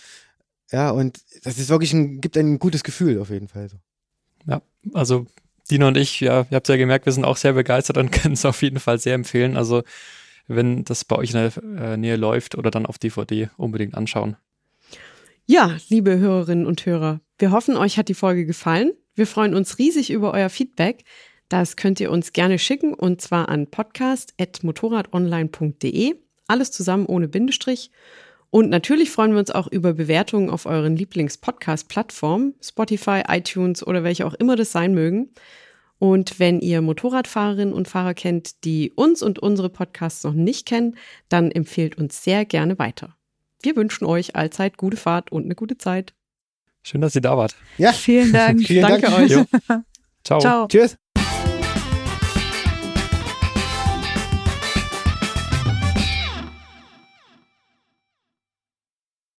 ja, und das ist wirklich ein, gibt ein gutes Gefühl auf jeden Fall. So. Ja, also Dino und ich, ja, ihr habt ja gemerkt, wir sind auch sehr begeistert und können es auf jeden Fall sehr empfehlen. Also wenn das bei euch in der äh, Nähe läuft oder dann auf DVD unbedingt anschauen. Ja, liebe Hörerinnen und Hörer, wir hoffen, euch hat die Folge gefallen. Wir freuen uns riesig über euer Feedback. Das könnt ihr uns gerne schicken und zwar an podcast.motorradonline.de. Alles zusammen ohne Bindestrich. Und natürlich freuen wir uns auch über Bewertungen auf euren Lieblings-Podcast-Plattformen, Spotify, iTunes oder welche auch immer das sein mögen. Und wenn ihr Motorradfahrerinnen und Fahrer kennt, die uns und unsere Podcasts noch nicht kennen, dann empfehlt uns sehr gerne weiter. Wir wünschen euch allzeit gute Fahrt und eine gute Zeit. Schön, dass ihr da wart. Ja, Vielen Dank. Vielen Danke Dank. euch. Ciao. Ciao. Tschüss.